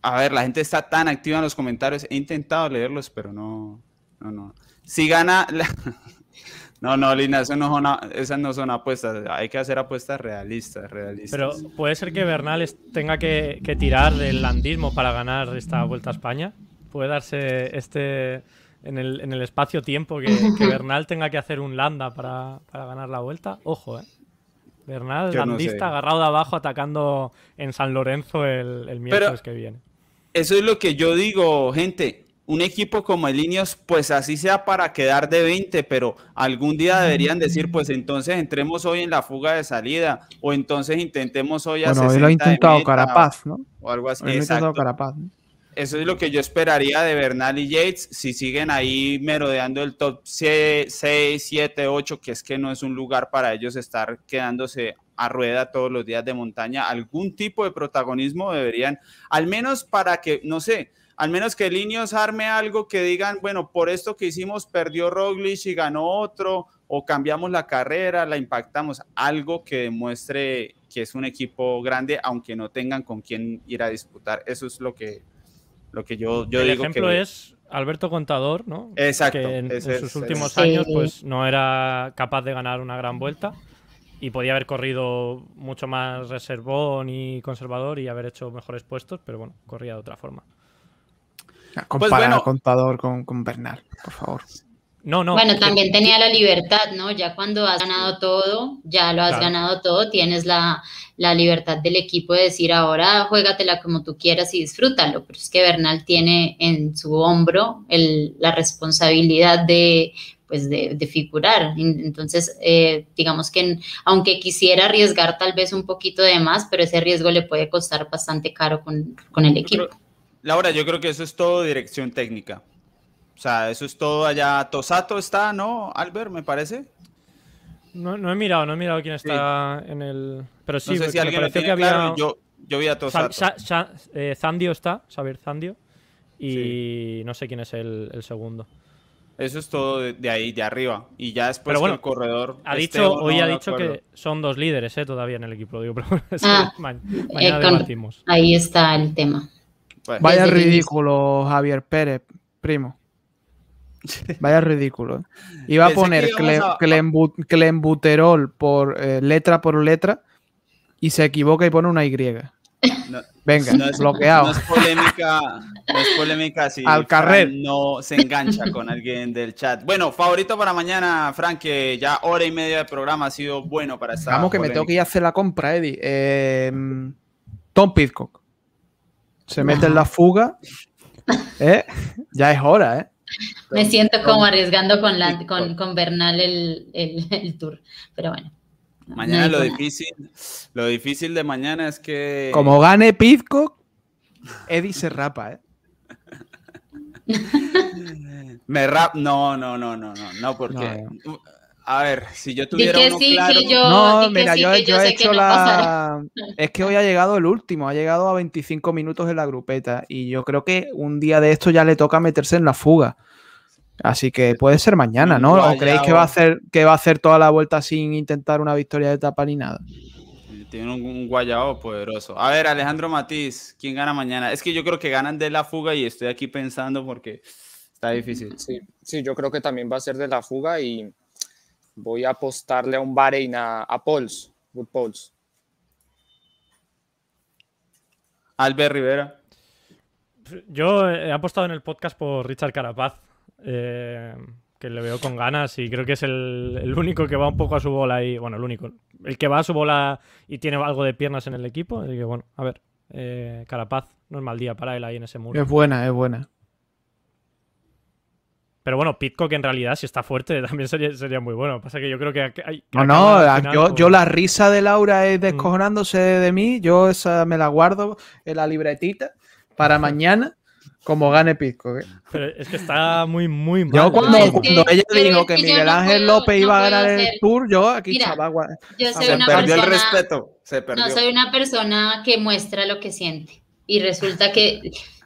a ver, la gente está tan activa en los comentarios. He intentado leerlos, pero no, no, no. Si gana, no, no, Lina, eso no son, esas no son apuestas. Hay que hacer apuestas realistas, realistas. Pero puede ser que Bernal tenga que, tirar del landismo para ganar esta Vuelta a España. Puede darse este en el, en el espacio-tiempo que, Bernal tenga que hacer un landa para, ganar la vuelta. Ojo, eh. Bernal, landista, agarrado de abajo, atacando en San Lorenzo el, el miércoles que viene. Eso es lo que yo digo, gente. Un equipo como el Ineos, pues así sea para quedar de 20, pero algún día deberían decir, pues entonces entremos hoy en la fuga de salida, o entonces intentemos hoy a bueno, hoy lo ha intentado Carapaz, ¿no? O algo así. Exacto. Carapaz, Eso es lo que yo esperaría de Bernal y Yates si siguen ahí merodeando el top 6, 7, 8, que es que no es un lugar para ellos estar quedándose a rueda todos los días de montaña, algún tipo de protagonismo deberían, al menos para que, no sé, al menos que Linios arme algo que digan, bueno, por esto que hicimos perdió Roglic y ganó otro, o cambiamos la carrera, la impactamos, algo que demuestre que es un equipo grande, aunque no tengan con quién ir a disputar. Eso es lo que, lo que yo, yo El digo. Ejemplo es Alberto Contador, ¿no? Exacto. Que en, sus últimos años, pues no era capaz de ganar una gran vuelta y podía haber corrido mucho más reservón y conservador y haber hecho mejores puestos, pero bueno, corría de otra forma. Comparar pues contador con, con, Bernal, por favor. No, no. Bueno, también tenía la libertad, ¿no? Ya cuando has ganado todo, ya lo has ganado todo, tienes la, la, libertad del equipo de decir ahora juégatela como tú quieras y disfrútalo. Pero es que Bernal tiene en su hombro el, la responsabilidad de pues de, figurar. Entonces, eh, digamos que aunque quisiera arriesgar tal vez un poquito de más, pero ese riesgo le puede costar bastante caro con, el equipo. Laura, yo creo que eso es todo dirección técnica. O sea, eso es todo allá. Tosato está, ¿no, Albert, me parece? No, no he mirado, no he mirado quién está en el... Pero sí, no sé si alguien me que había... yo, yo vi a Tosato. Eh, Zandio está, Xavier Zandio. Y no sé quién es el, el segundo. Eso es todo de, ahí, de arriba. Y ya después bueno, el corredor. Ha dicho, hoy ha dicho que son dos líderes eh, todavía en el equipo. Digo, pero ah, mañana eh, Ahí está el tema. Pues, Vaya ridículo, Javier Pérez, primo. Vaya ridículo. ¿eh? Iba a poner clembuterol por letra por letra y se equivoca y pone una Y. Venga, no es, bloqueado. No es polémica, no es polémica si Al carrer. no se engancha con alguien del chat. Bueno, favorito para mañana, Frank, que ya hora y media de programa ha sido bueno para estar. Vamos, que me tengo que ir a hacer la compra, Eddie. Eh, Tom Pitcock. Se mete en la fuga. ¿Eh? Ya es hora, ¿eh? Me siento como arriesgando con, la, con, con Bernal el, el, el tour, pero bueno. Mañana lo difícil, lo difícil de mañana es que. Como gane Pizco, Eddie se rapa, ¿eh? Me rap. No, no, no, no, no, no, porque. A ver, si yo tuviera que uno sí, claro, que yo, No, que mira, sí, yo, que yo he hecho no la. Es que hoy ha llegado el último, ha llegado a 25 minutos en la grupeta. Y yo creo que un día de esto ya le toca meterse en la fuga. Así que puede ser mañana, ¿no? ¿O creéis que va a hacer que va a hacer toda la vuelta sin intentar una victoria de etapa ni nada? tiene un, un guayabo poderoso. A ver, Alejandro Matiz, ¿quién gana mañana? Es que yo creo que ganan de la fuga y estoy aquí pensando porque está difícil. Sí, sí, yo creo que también va a ser de la fuga y voy a apostarle a un Bahrein a, a Pauls, Wood Pauls. Albert Rivera. Yo he apostado en el podcast por Richard Carapaz, eh, que le veo con ganas y creo que es el, el único que va un poco a su bola y, bueno, el único, el que va a su bola y tiene algo de piernas en el equipo. Así que, bueno, a ver, eh, Carapaz, no es mal día para él ahí en ese muro. Es buena, es buena. Pero bueno, Pitcock en realidad, si está fuerte, también sería, sería muy bueno. Pasa que yo creo que hay. No, no, final yo, por- yo la risa de Laura es descojonándose de mí, yo esa me la guardo en la libretita para mañana, como gane Pisco. ¿eh? Pero es que está muy, muy mal. Yo cuando, que- cuando ella pero dijo es que que Miguel no Ángel puedo- López no iba a ganar el ser- tour, yo aquí Mira, gua- Yo Se soy Se una perdió el persona, respeto. Se perdió. no soy una persona que muestra lo que siente y resulta que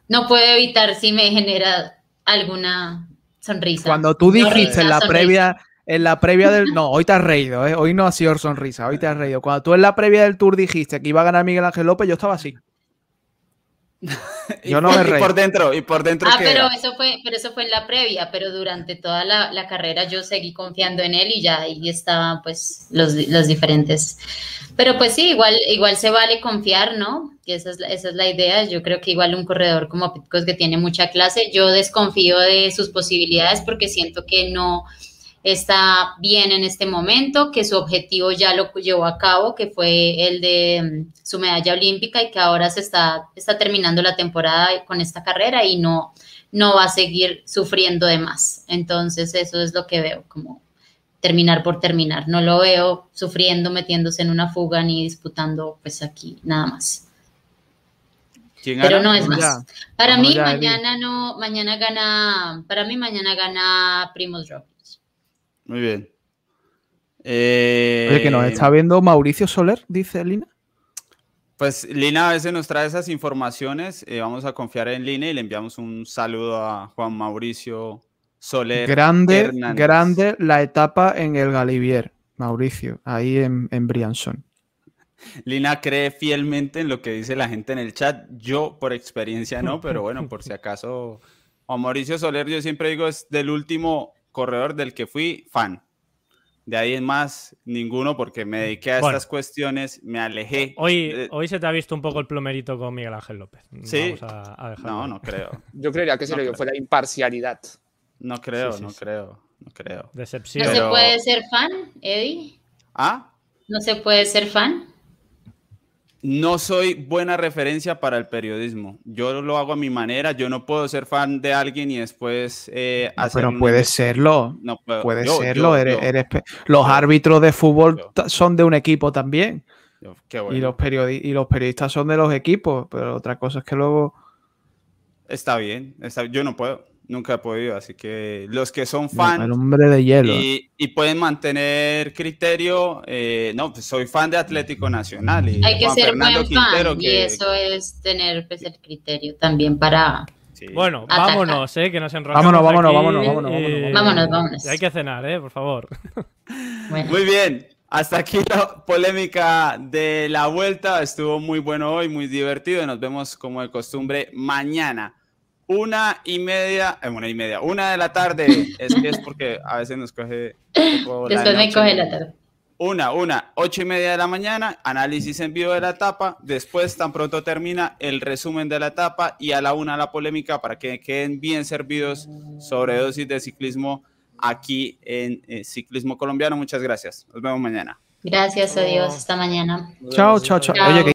no puedo evitar si me genera alguna sonrisa. Cuando tú dijiste en la sonrisa. previa, en la previa del. No, hoy te has reído, ¿eh? Hoy no ha sido sonrisa, hoy te has reído. Cuando tú en la previa del tour dijiste que iba a ganar Miguel Ángel López, yo estaba así. Y yo no por- me y por dentro, y por dentro Ah, ¿qué pero era? eso fue, pero eso fue en la previa, pero durante toda la, la carrera yo seguí confiando en él y ya ahí estaban pues los, los diferentes. Pero pues sí, igual, igual se vale confiar, ¿no? Que esa es, la, esa es la idea. Yo creo que igual un corredor como Pitcock que tiene mucha clase, yo desconfío de sus posibilidades porque siento que no está bien en este momento, que su objetivo ya lo llevó a cabo, que fue el de mm, su medalla olímpica y que ahora se está, está terminando la temporada con esta carrera y no, no va a seguir sufriendo de más. Entonces eso es lo que veo, como terminar por terminar. No lo veo sufriendo, metiéndose en una fuga ni disputando pues aquí nada más. ¿Quién Pero no es más. ya. Para Vamos mí ya, mañana no, mañana gana, para mí mañana gana Primos Roglic. Muy bien. Eh, Oye, que nos está viendo Mauricio Soler, dice Lina. Pues Lina a veces nos trae esas informaciones. eh, vamos a confiar en Lina y le enviamos un saludo a Juan Mauricio Soler. Grande, Hernández. grande la etapa en el Galivier, Mauricio, ahí en, en Briançon. Lina cree fielmente en lo que dice la gente en el chat. Yo, por experiencia, no, pero bueno, por si acaso. Juan Mauricio Soler, yo siempre digo, es del último corredor del que fui fan. De ahí en más, ninguno, porque me dediqué a Bueno. estas cuestiones, me alejé. Hoy, de- hoy se te ha visto un poco el plomerito con Miguel Ángel López. Sí. Vamos a, a dejarlo No, no creo. Yo creería que se No le dio creo. fue la imparcialidad. No creo, Sí, sí, no sí. creo, no creo. Decepción. ¿No Pero- se puede ser fan, Eddie? Ah, ¿No se puede ser fan? No soy buena referencia para el periodismo. Yo lo hago a mi manera. Yo no puedo ser fan de alguien y después eh, No, hacer pero una puede investigación. serlo. No puedo. Puede Yo- serlo. yo- eres, yo- eres pe- los árbitros de fútbol son de un equipo también. qué bueno. Y, los periodi- y los periodistas son de los equipos. Pero otra cosa es que luego. Está bien. está- Yo no puedo. Nunca he podido. Así que los que son fan El hombre de hielo. y, y pueden mantener criterio, eh, no, pues soy fan de Atlético Nacional. Y Hay que Juan ser Fernando buen Quintero, fan y eso es tener pues, el criterio también para... sí. Bueno, Ataca. vámonos, eh, que nos enrollamos Vámonos, vámonos, aquí vámonos, vámonos, y- vámonos, vámonos. Vámonos, y hay que cenar, eh, por favor. Bueno, Muy bien, hasta aquí la polémica de la vuelta. Estuvo muy bueno hoy, muy divertido. y Nos vemos como de costumbre mañana. Una y media, eh, una y media, una de la tarde. Es que es porque a veces nos coge. después me coge la tarde. Una, una, ocho y media de la mañana, análisis en vivo de la etapa. Después, tan pronto termina, el resumen de la etapa y a la una la polémica para que queden bien servidos sobre dosis de ciclismo aquí en eh, Ciclismo Colombiano. Muchas gracias. Nos vemos mañana. Gracias a Dios, hasta mañana. Chao, chao, chao. Chao. Oye, que